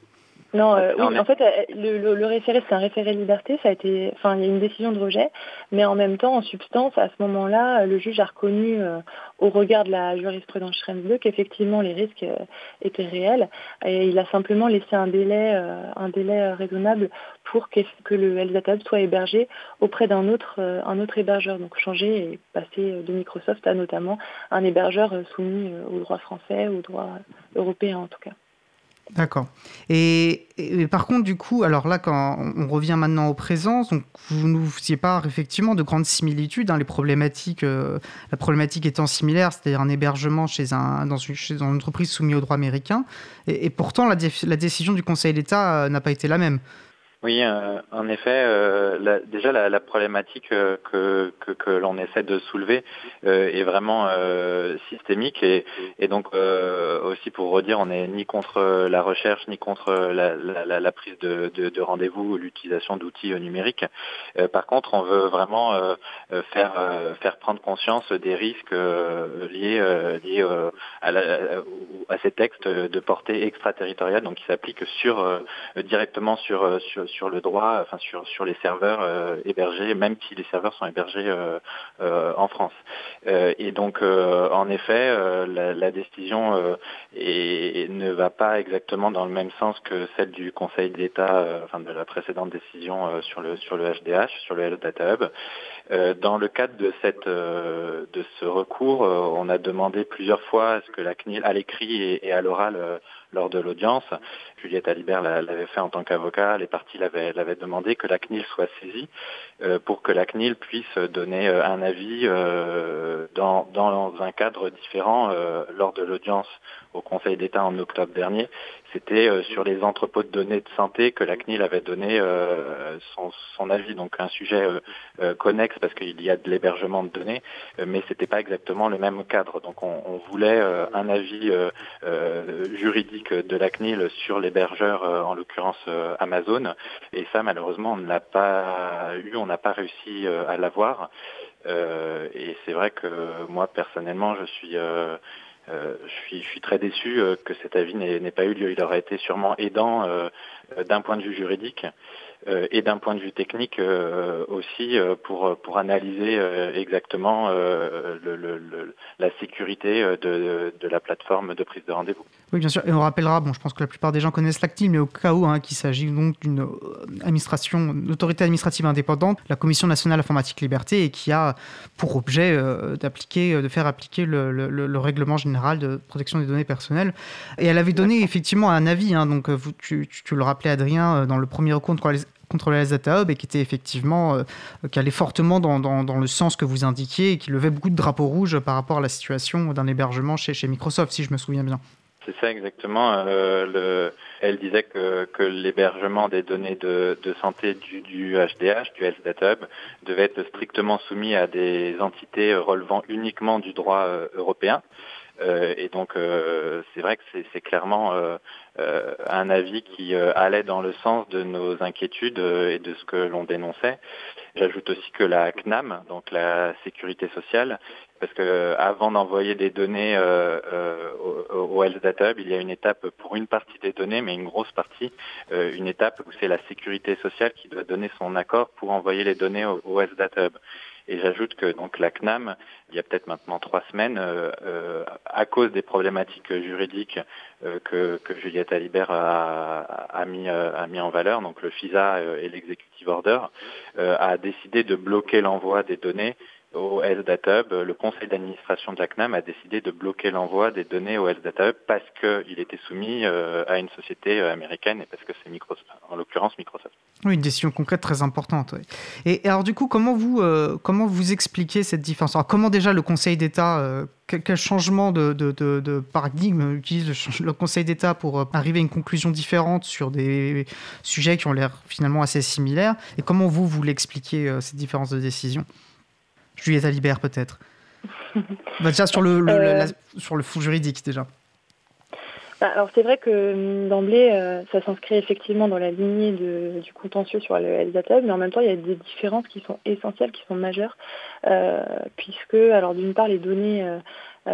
Non, euh, oui, mais- en fait, euh, le, le- le référé, c'est un référé liberté. Ça a été, enfin, il y a une décision de rejet, mais en même temps, en substance, à ce moment-là, euh, le juge a reconnu, euh, au regard de la jurisprudence Schrems 2, qu'effectivement les risques euh, étaient réels, et il a simplement laissé un délai, euh, un délai raisonnable pour qu'eff- que le LZAP soit hébergé auprès d'un autre, euh, un autre hébergeur, donc changer et passer de Microsoft à notamment un hébergeur soumis au droit français, au droit européen en tout cas. D'accord. Et, par contre, du coup, alors là, quand on revient maintenant au présent, donc vous ne faisiez pas effectivement de grandes similitudes, hein, les problématiques, euh, la problématique étant similaire, c'est-à-dire un hébergement chez, un, dans, une, entreprise soumise au droit américain, et, pourtant la décision du Conseil d'État euh, n'a pas été la même. Oui, euh, en effet, euh, déjà la, problématique euh, que, l'on essaie de soulever est vraiment systémique et, donc aussi pour redire, on n'est ni contre la recherche ni contre la, prise de, de, de rendez-vous ou l'utilisation d'outils numériques. Par contre, on veut vraiment faire faire prendre conscience des risques liés liés à, à ces textes de portée extraterritoriale, donc qui s'appliquent sur directement sur, sur sur le droit, enfin sur sur les serveurs euh, hébergés, même si les serveurs sont hébergés euh, euh, en France. Et donc, en effet, la, la décision ne va pas exactement dans le même sens que celle du Conseil d'État, enfin de la précédente décision sur le sur le HDH, sur le Health Data Hub. Euh, dans le cadre de cette euh, de ce recours, euh, on a demandé plusieurs fois à ce que la CNIL, à l'écrit et, et à l'oral lors de l'audience, Juliette Alibert l'a- l'avait fait en tant qu'avocat, les parties l'avaient demandé que la CNIL soit saisie euh, pour que la CNIL puisse donner euh, un avis euh, dans, un cadre différent lors de l'audience au Conseil d'État en octobre dernier. C'était euh, sur les entrepôts de données de santé que la CNIL avait donné euh, son, avis, donc un sujet euh, connexe parce qu'il y a de l'hébergement de données, mais c'était pas exactement le même cadre. Donc on, voulait un avis juridique de la CNIL sur l'hébergeur, en l'occurrence Amazon, et ça malheureusement on ne l'a pas eu, on n'a pas réussi à l'avoir. Et c'est vrai que moi personnellement je suis euh, je suis, très déçu euh, que cet avis n'ait pas eu lieu. Il aurait été sûrement aidant euh, d'un point de vue juridique et d'un point de vue technique aussi pour pour analyser exactement la sécurité de, de la plateforme de prise de rendez-vous. Oui, bien sûr. Et on rappellera, bon, je pense que la plupart des gens connaissent l'ACTIL, mais au cas où, hein, qu'il s'agit donc d'une euh, administration, autorité administrative indépendante, la Commission nationale informatique liberté, et qui a pour objet euh, d'appliquer, euh, de faire appliquer le, le- le- le règlement général de protection des données personnelles. Et elle avait donné effectivement un avis, hein, donc vous, tu, tu- tu le rappelais Adrien, dans le premier recours contre les contre le Data Hub et qui était effectivement euh, qui allait fortement dans, dans- dans le sens que vous indiquiez et qui levait beaucoup de drapeaux rouges par rapport à la situation d'un hébergement chez, chez Microsoft, si je me souviens bien. C'est ça exactement. Euh, le, elle disait que, l'hébergement des données de, de santé du, du HDH, du Health Data Hub, devait être strictement soumis à des entités relevant uniquement du droit euh, européen. Euh, et donc, euh, c'est vrai que c'est clairement euh, un avis qui allait dans le sens de nos inquiétudes et de ce que l'on dénonçait. J'ajoute aussi que la CNAM, donc la sécurité sociale, parce que avant d'envoyer des données au, au Health Data Hub, il y a une étape pour une partie des données, mais une grosse partie, une étape où c'est la sécurité sociale qui doit donner son accord pour envoyer les données au, au Health Data Hub. Et j'ajoute que donc la CNAM, il y a peut-être maintenant trois semaines, euh, euh, à cause des problématiques juridiques euh, que, que Juliette Alibert a, a, mis, euh, a mis en valeur, donc le FISA euh, et l'executive order, euh, a décidé de bloquer l'envoi des données au Health Data Hub. Le conseil d'administration de la CNAM a décidé de bloquer l'envoi des données au Health Data Hub parce qu'il était soumis euh, à une société euh, américaine et parce que c'est Microsoft, en l'occurrence Microsoft. Oui, une décision concrète très importante. Et, alors du coup, comment vous, euh, comment vous expliquez cette différence? Alors, Comment déjà le Conseil d'État, quel, changement de, paradigme utilise le, Conseil d'État pour arriver à une conclusion différente sur des sujets qui ont l'air finalement assez similaires? Et comment vous, vous l'expliquez, cette différence de décision? Juliette Alibert peut-être Bah, Déjà sur le, le- Euh. la- sur le fond juridique déjà. Bah, alors c'est vrai que hum, d'emblée, euh, ça s'inscrit effectivement dans la lignée de- du contentieux sur le Hub, mais en même temps, il y a des différences qui sont essentielles, qui sont majeures, euh, puisque, alors d'une part, les données euh, euh,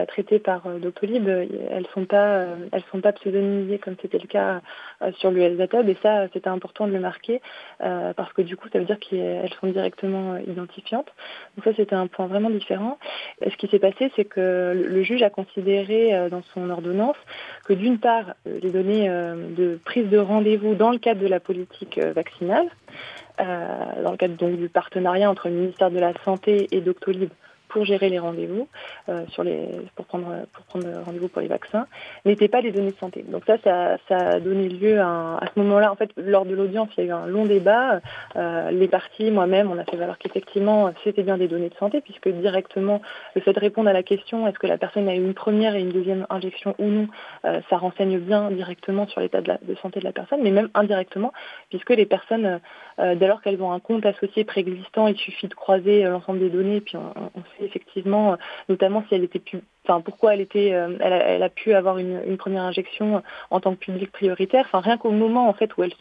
traitées par euh, Doctolib, euh, elles sont pas, euh, elles sont pas pseudonymisées comme c'était le cas euh, sur Hub, et ça, c'était important de le marquer, euh, parce que du coup, ça veut dire qu'elles sont directement euh, identifiantes. Donc ça, c'était un point vraiment différent. Ce qui s'est passé, c'est que le juge a considéré euh, dans son ordonnance que d'une part, euh, les données euh, de prise de rendez-vous dans le cadre de la politique euh, vaccinale, euh, dans le cadre donc du partenariat entre le ministère de la Santé et Doctolib pour gérer les rendez-vous, euh, sur les, pour prendre, pour prendre rendez-vous pour les vaccins, n'étaient pas les données de santé. Donc ça, ça, a donné lieu à, un- à ce moment-là, en fait, lors de l'audience, il y a eu un long débat. Euh, les parties, moi-même, on a fait valoir qu'effectivement, c'était bien des données de santé, puisque directement, le fait de répondre à la question est-ce que la personne a eu une première et une deuxième injection ou non, euh, ça renseigne bien directement sur l'état de, santé de la personne, mais même indirectement, puisque les personnes, dès lors qu'elles ont un compte associé préexistant, il suffit de croiser l'ensemble des données, puis on, on effectivement, euh, notamment si elle était pu- Enfin, pourquoi euh, elle, a, pu avoir une, première injection en tant que public prioritaire. Enfin, rien qu'au moment en fait où elle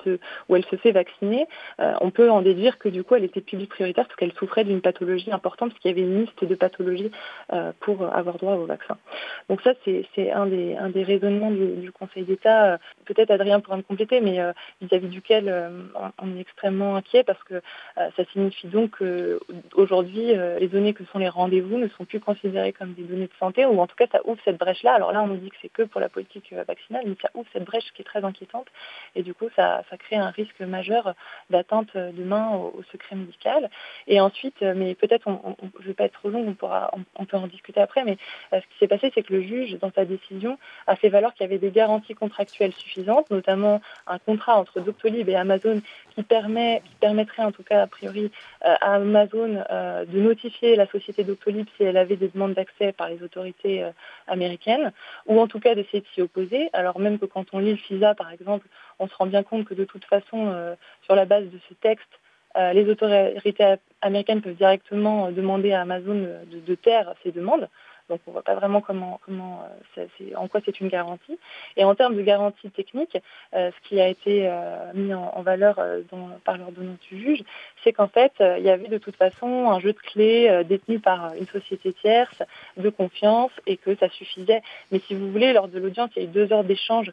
se, fait vacciner, euh, on peut en déduire que du coup elle était public prioritaire parce qu'elle souffrait d'une pathologie importante, parce qu'il y avait une liste de pathologies euh, pour avoir droit au vaccin. Donc ça, c'est un des, raisonnements du, Conseil d'État. Euh, Peut-être Adrien pourra me compléter, mais euh, vis-à-vis duquel euh, on est extrêmement inquiet parce que euh, ça signifie donc qu'aujourd'hui, les données que sont les rendez-vous ne sont plus considérées comme des données de santé, en tout cas ça ouvre cette brèche-là. Alors là, on nous dit que c'est que pour la politique vaccinale, mais ça ouvre cette brèche qui est très inquiétante, et du coup, ça, crée un risque majeur d'atteinte euh, demain au, au secret médical. Et ensuite, euh, mais peut-être, je ne vais pas être trop long, on, pourra, on, on peut en discuter après, mais euh, ce qui s'est passé, c'est que le juge, dans sa décision, a fait valoir qu'il y avait des garanties contractuelles suffisantes, notamment un contrat entre Doctolib et Amazon qui, permet, qui permettrait en tout cas a priori euh, à Amazon euh, de notifier la société Doctolib si elle avait des demandes d'accès par les autorités euh, américaines, ou en tout cas d'essayer de s'y opposer, alors même que quand on lit le FISA par exemple, on se rend bien compte que de toute façon, sur la base de ce texte, les autorités américaines peuvent directement demander à Amazon de taire ces demandes. Donc on ne voit pas vraiment comment, euh, en quoi c'est une garantie. Et en termes de garantie technique, euh, ce qui a été euh, mis en, valeur par l'ordonnance du juge, c'est qu'en fait, il y avait de toute façon un jeu de clés détenu par une société tierce de confiance et que ça suffisait. Mais si vous voulez, lors de l'audience, il y a eu deux heures d'échange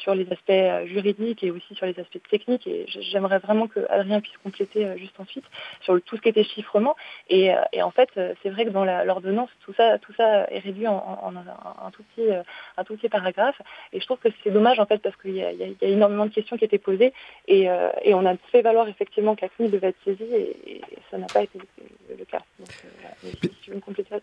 sur les aspects juridiques et aussi sur les aspects techniques. Et j'aimerais vraiment que Adrien puisse compléter juste ensuite sur tout ce qui était chiffrement. Et, en fait, c'est vrai que dans l'ordonnance, tout ça, tout ça est réduit en, un, tout petit, euh, un tout petit paragraphe. Et je trouve que c'est dommage en fait parce qu'il y, a- énormément de questions qui étaient posées et, euh, et on a fait valoir effectivement que la CNIL devait être saisie et, ça n'a pas été le, cas. Si tu veux me compléter,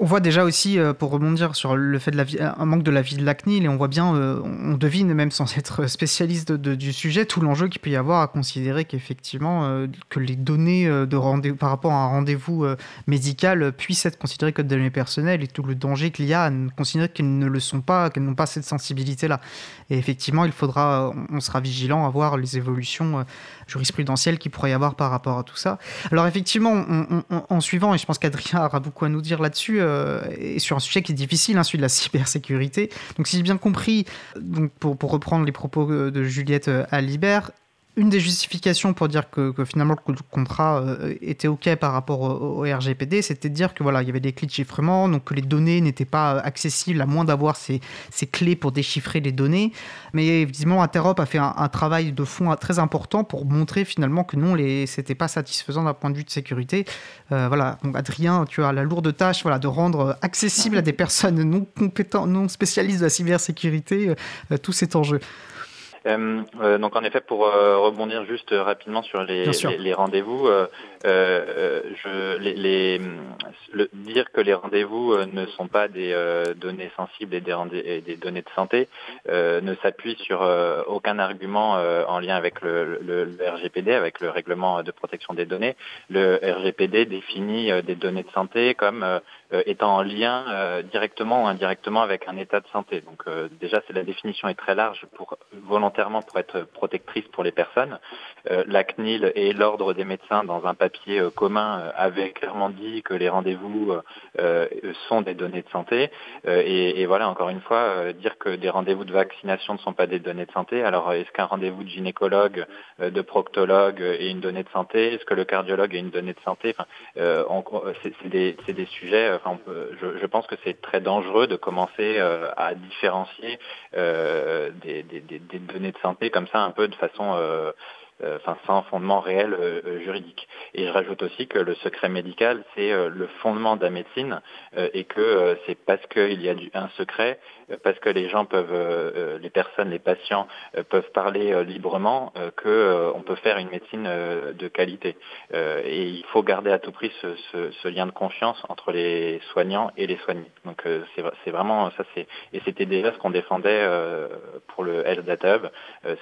on voit déjà aussi, euh, pour rebondir sur le fait de la vie- un manque de la vie de la CNIL, et on voit bien, on devine, même sans <laughs> être spécialiste du sujet, tout l'enjeu qu'il peut y avoir à considérer qu'effectivement, que les données de par rapport à un rendez-vous médical puissent être considérées comme des données personnelles et tout le danger qu'il y a à considérer qu'elles ne le sont pas, qu'elles n'ont pas cette sensibilité-là. Et effectivement, il faudra, on sera vigilant à voir les évolutions euh, jurisprudentielles qu'il pourrait y avoir par rapport à tout ça. Alors effectivement, en suivant, et je pense qu'Adrien aura beaucoup à nous dire là-dessus, euh, et sur un sujet qui est difficile, hein, celui de la cybersécurité. Donc si j'ai bien compris, donc pour, pour reprendre les propos euh, de Juliette Alibert, une des justifications pour dire que, finalement le contrat euh, était OK par rapport au, RGPD, c'était de dire que voilà, il y avait des clés de chiffrement, donc que les données n'étaient pas accessibles à moins d'avoir ces, ces clés pour déchiffrer les données. Mais évidemment, Interop a fait un, travail de fond très important pour montrer finalement que non, c'était pas satisfaisant d'un point de vue de sécurité. Euh, voilà, donc Adrien, tu as la lourde tâche voilà, de rendre accessible à des personnes non compétentes, non spécialistes de la cybersécurité, euh, tout cet enjeu. Euh, euh, donc en effet, pour euh, rebondir juste rapidement sur les, rendez-vous, euh, je, les, les- le- dire que les rendez-vous ne sont pas des données sensibles et des, rendez- et des données de santé ne s'appuie sur aucun argument en lien avec le, le- le RGPD, avec le règlement de protection des données. Le RGPD définit des données de santé comme euh, étant en lien euh, directement ou indirectement avec un état de santé. Donc euh, déjà, la définition est très large pour volontairement pour être protectrice pour les personnes. La CNIL et l'ordre des médecins dans un papier commun avaient clairement dit que les rendez-vous sont des données de santé. Et, et voilà, encore une fois, dire que des rendez-vous de vaccination ne sont pas des données de santé. Alors, est-ce qu'un rendez-vous de gynécologue, de proctologue est une donnée de santé? Est-ce que le cardiologue est une donnée de santé? Enfin, c'est des, c'est des sujets. Je, pense que c'est très dangereux de commencer euh, à différencier euh, des, données de santé comme ça, un peu de façon euh, enfin sans fondement réel juridique. Et je rajoute aussi que le secret médical, c'est le fondement de la médecine et que c'est parce qu'il y a un secret, parce que les gens peuvent, euh, euh, les personnes, les patients euh, peuvent parler librement, que on peut faire une médecine de qualité. Et il faut garder à tout prix ce, ce- ce lien de confiance entre les soignants et les soignés. Donc c'est vra- c'est vraiment ça, c'est et c'était déjà ce qu'on défendait pour le Health Data Hub,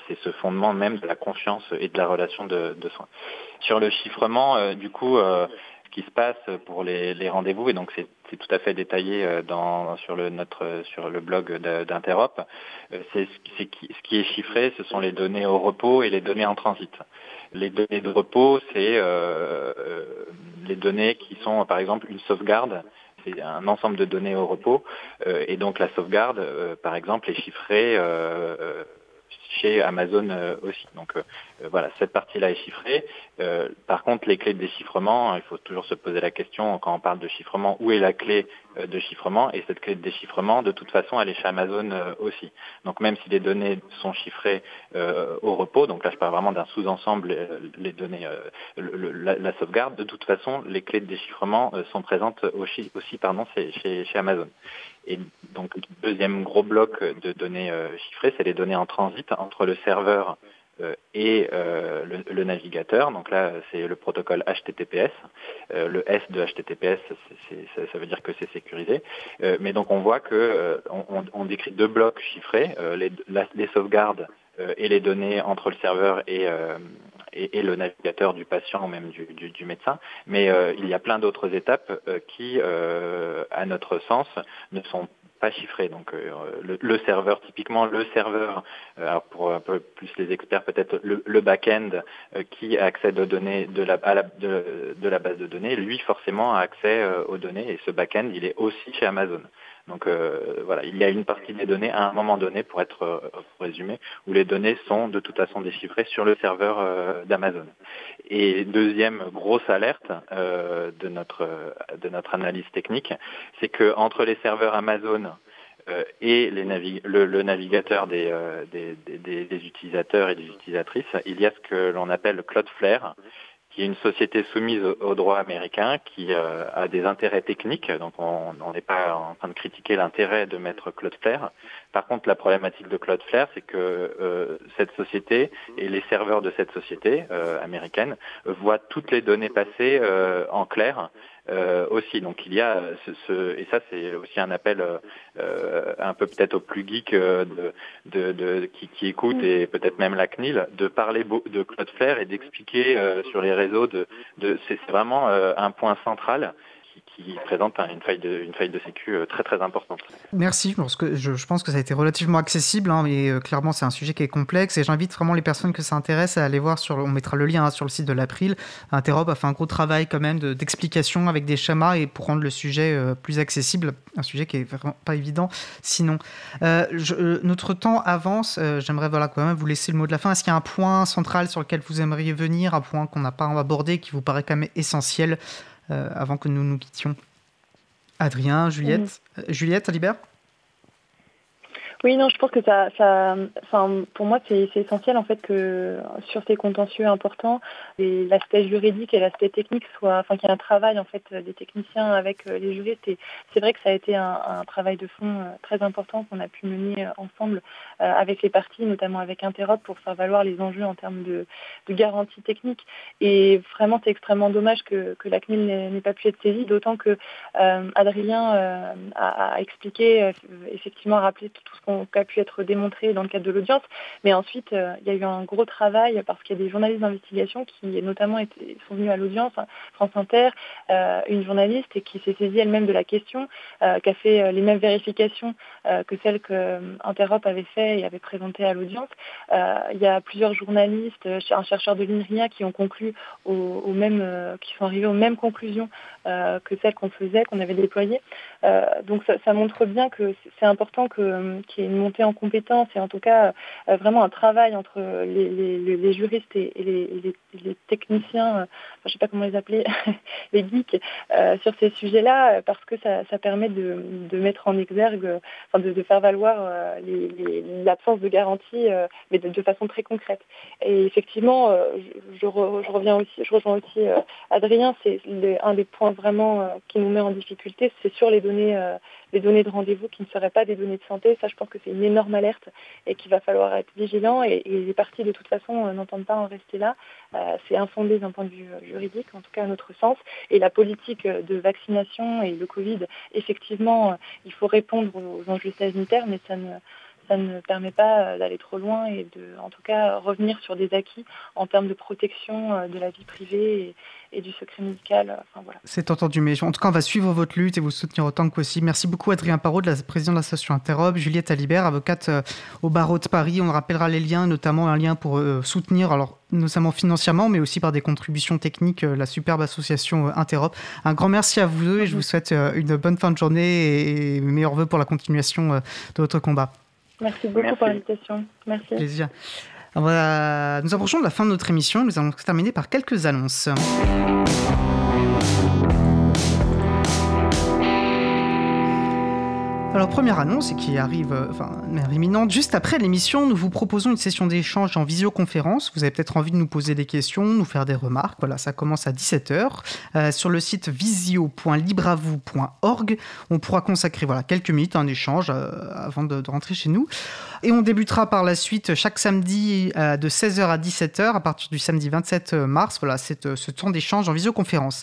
c'est ce fondement même de la confiance et de la relation de, de soins. Sur le chiffrement, du coup, qui se passe pour les, rendez-vous, et donc c'est tout à fait détaillé euh, dans, sur, le, notre, sur le blog d'Interop, euh, c'est ce, qui- est chiffré, ce sont les données au repos et les données en transit. Les données de repos, c'est euh, les données qui sont, par exemple, une sauvegarde c'est un ensemble de données au repos et donc la sauvegarde, par exemple, est chiffrée chez Amazon aussi. Donc voilà, cette partie-là est chiffrée. Euh, par contre, les clés de déchiffrement, il faut toujours se poser la question quand on parle de chiffrement, où est la clé euh, de chiffrement? Et cette clé de déchiffrement, de toute façon, elle est chez Amazon euh, aussi. Donc même si les données sont chiffrées euh, au repos, donc là je parle vraiment d'un sous-ensemble, euh, les données, euh, la, sauvegarde, de toute façon, les clés de déchiffrement euh, sont présentes aussi, chez, Amazon. Et donc, le deuxième gros bloc de données euh, chiffrées, c'est les données en transit entre le serveur euh, et euh, le, navigateur. Donc là, c'est le protocole HTTPS. Euh, le S de HTTPS, ça, veut dire que c'est sécurisé. Euh, mais donc, on voit que euh, on, décrit deux blocs chiffrés, euh, les, sauvegardes euh, et les données entre le serveur et, euh, et, le navigateur du patient ou même du, médecin. Mais euh, il y a plein d'autres étapes euh, qui, euh, à notre sens, ne sont pas chiffrées. Donc euh, le, serveur, typiquement le serveur, euh, alors pour un peu plus les experts peut-être le, back-end euh, qui accède aux données de la, de, la base de données, lui forcément a accès aux données et ce back-end il est aussi chez Amazon. Donc euh, voilà, il y a une partie des données à un moment donné, pour être euh, résumer, où les données sont de toute façon déchiffrées sur le serveur euh, d'Amazon. Et deuxième grosse alerte euh, de notre de notre analyse technique, c'est que entre les serveurs Amazon et les le, le navigateur des, des- des- des utilisateurs et des utilisatrices, il y a ce que l'on appelle Cloudflare, qui est une société soumise au, droit américain, qui euh, a des intérêts techniques. Donc on n'est pas en train de critiquer l'intérêt de mettre Cloudflare. Par contre, la problématique de Cloudflare, c'est que euh, cette société et les serveurs de cette société euh, américaine voient toutes les données passer en clair euh, aussi. Donc il y a ce, ce- et ça c'est aussi un appel euh, euh, un peu peut-être aux plus geeks euh, de, de, de- qui, qui écoutent et peut-être même la CNIL de parler de Cloudflare et d'expliquer euh, sur les réseaux de, de c'est vraiment euh, un point central qui, présente un- une faille de une sécu euh, très très importante. Merci, parce que je, pense que ça a été relativement accessible, hein, mais euh, clairement c'est un sujet qui est complexe et j'invite vraiment les personnes que ça intéresse à aller voir sur, on mettra le lien hein, sur le site de l'April. Interop a fait un gros travail quand même de- d'explication avec des schémas et pour rendre le sujet euh, plus accessible, un sujet qui est vraiment pas évident sinon. Notre temps avance, j'aimerais voilà, quand même vous laisser le mot de la fin. Est-ce qu'il y a un point central sur lequel vous aimeriez venir, un point qu'on n'a pas abordé, qui vous paraît quand même essentiel avant que nous nous quittions. Adrien, Juliette, Euh, Juliette, Alibert? Oui, non, je pense que ça, ça pour moi, c'est essentiel en fait que sur ces contentieux importants, l'aspect juridique et l'aspect technique soient, enfin, qu'il y ait un travail en fait des techniciens avec euh, les juristes. C'est vrai que ça a été un, travail de fond euh, très important qu'on a pu mener euh, ensemble avec les parties, notamment avec Interop, pour faire valoir les enjeux en termes de, de garantie technique. Et vraiment, c'est extrêmement dommage que, que la CNIL n'ait pas pu être saisie, d'autant que Adrien a, a expliqué, effectivement, a rappelé tout ce qu'on a pu être démontré dans le cadre de l'audience. Mais ensuite, euh, il y a eu un gros travail parce qu'il y a des journalistes d'investigation qui, notamment, sont venus à l'audience, hein, France Inter, euh, une journaliste et qui s'est saisie elle-même de la question, euh, qui a fait les mêmes vérifications que celles que Interop avait fait et avait présentées à l'audience. Il y a plusieurs journalistes, un chercheur de l'INRIA qui ont conclu au, même, qui sont arrivés aux mêmes conclusions que celles qu'on faisait, qu'on avait déployées. Euh, donc ça, montre bien que c'est- important qu'il y ait une montée en compétences et en tout cas euh, vraiment un travail entre les, juristes et, les, techniciens, euh, je sais pas comment les appeler, <laughs> les geeks, sur ces sujets-là, parce que ça, permet de, mettre en exergue, enfin de, faire valoir l'absence de garantie, mais de, façon très concrète. Et effectivement, je, je re- je reviens aussi, je rejoins aussi Adrien, c'est un des points vraiment qui nous met en difficulté, c'est sur les données, euh, les données de rendez-vous qui ne seraient pas des données de santé. Ça, je pense que c'est une énorme alerte et qu'il va falloir être vigilant. Et, les parties, de toute façon, euh, n'entendent pas en rester là. Euh, c'est infondé d'un point de vue juridique, en tout cas à notre sens. Et la politique de vaccination et le Covid, effectivement, il faut répondre aux enjeux sanitaires, mais ça ne ça ne permet pas euh, d'aller trop loin et de, en tout cas, revenir sur des acquis en termes de protection euh, de la vie privée et, du secret médical. Voilà. C'est entendu, mais en tout cas, on va suivre votre lutte et vous soutenir autant que possible. Merci beaucoup, Adrien Parot, de la président de l'association Interrobe, Juliette Alibert, avocate euh, au barreau de Paris. On rappellera les liens, notamment un lien pour euh, soutenir, alors notamment financièrement, mais aussi par des contributions techniques, euh, la superbe association euh, Interrobe. Un grand merci à vous deux et je vous souhaite euh, une bonne fin de journée et meilleurs voeux pour la continuation euh, de votre combat. Merci beaucoup Merci. pour l'invitation. Merci. Plaisir. Alors voilà, nous approchons de la fin de notre émission. Nous allons terminer par quelques annonces. Alors, première annonce, et qui arrive, euh, enfin, imminente, juste après l'émission, nous vous proposons une session d'échange en visioconférence. Vous avez peut-être envie de nous poser des questions, nous faire des remarques. Voilà, ça commence à 17h. Euh, sur le site visio.libravou.org, on pourra consacrer voilà, quelques minutes à un échange euh, avant de rentrer chez nous. Et on débutera par la suite chaque samedi euh, de 16h à 17h à partir du samedi 27 mars. Voilà, c'est euh, ce temps d'échange en visioconférence.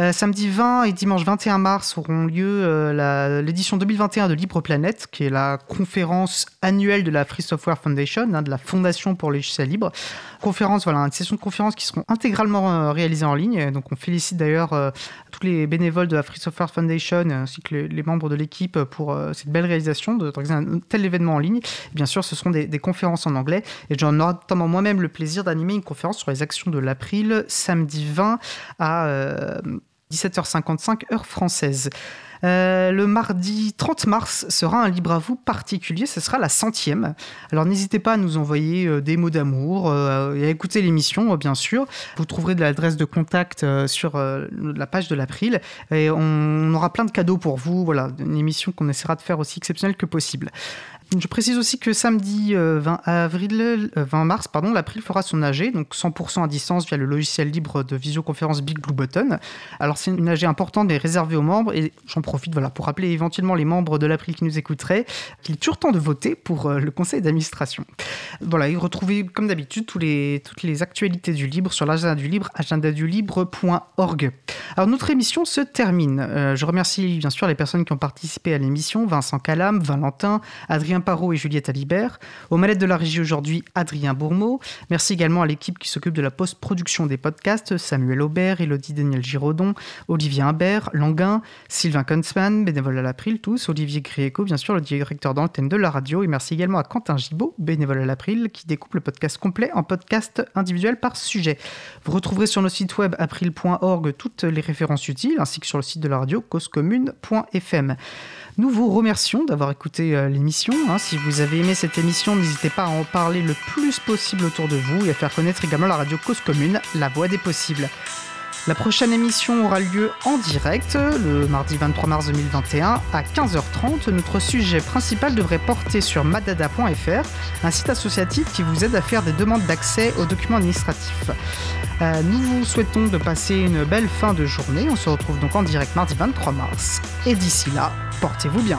Euh, samedi 20 et dimanche 21 mars auront lieu euh, l'édition 2021 de Libre Planète, qui est la conférence annuelle de la Free Software Foundation, hein, de la Fondation pour les logiciels libres. Conférence, voilà, une session de conférences qui seront intégralement euh, réalisées en ligne. Donc on félicite d'ailleurs euh, tous les bénévoles de la Free Software Foundation ainsi que les, membres de l'équipe pour euh, cette belle réalisation d'organiser un tel événement en ligne. Bien sûr, ce seront des, conférences en anglais et j'en aurai notamment moi-même le plaisir d'animer une conférence sur les actions de l'April samedi 20 à euh, 17h55 heure française. Euh, le mardi 30 mars sera un libre à vous particulier, ce sera la centième. Alors n'hésitez pas à nous envoyer euh, des mots d'amour euh, et à écouter l'émission, bien sûr. Vous trouverez de l'adresse de contact sur la page de l'April et on aura plein de cadeaux pour vous. Voilà, une émission qu'on essaiera de faire aussi exceptionnelle que possible. Je précise aussi que samedi euh, 20 avril, euh, 20 mars, pardon, l'April fera son AG, donc 100% à distance via le logiciel libre de visioconférence Big Blue Button. Alors c'est une AG importante mais réservée aux membres et j'en profite voilà pour rappeler éventuellement les membres de l'April qui nous écouteraient qu'il est toujours temps de voter pour euh, le conseil d'administration. Voilà, et retrouvez comme d'habitude toutes les actualités du libre sur l'agenda du libre, agendadulibre.org. Alors notre émission se termine. Euh, je remercie bien sûr les personnes qui ont participé à l'émission, Vincent Calam, Valentin, Adrien Parot et Juliette Alibert. Aux manettes de la régie aujourd'hui, Adrien Bourmeau. Merci également à l'équipe qui s'occupe de la post-production des podcasts, Samuel Aubert, Elodie Daniel Giraudon, Olivier Imbert, Languin, Sylvain Kunzmann, bénévole à l'April, tous, Olivier Grieco, bien sûr, le directeur d'antenne de la radio. Et merci également à Quentin Gibaud, bénévole à l'April, qui découpe le podcast complet en podcast individuel par sujet. Vous retrouverez sur notre site web april.org toutes les références utiles, ainsi que sur le site de la radio causecommune.fm. Nous vous remercions d'avoir écouté euh, l'émission. hein. Si vous avez aimé cette émission, n'hésitez pas à en parler le plus possible autour de vous et à faire connaître également la radio Cause Commune, la voix des possibles. La prochaine émission aura lieu en direct le mardi 23 mars 2021 à 15h30. Notre sujet principal devrait porter sur madada.fr, un site associatif qui vous aide à faire des demandes d'accès aux documents administratifs. Euh, nous vous souhaitons de passer une belle fin de journée. On se retrouve donc en direct mardi 23 mars. Et d'ici là, portez-vous bien.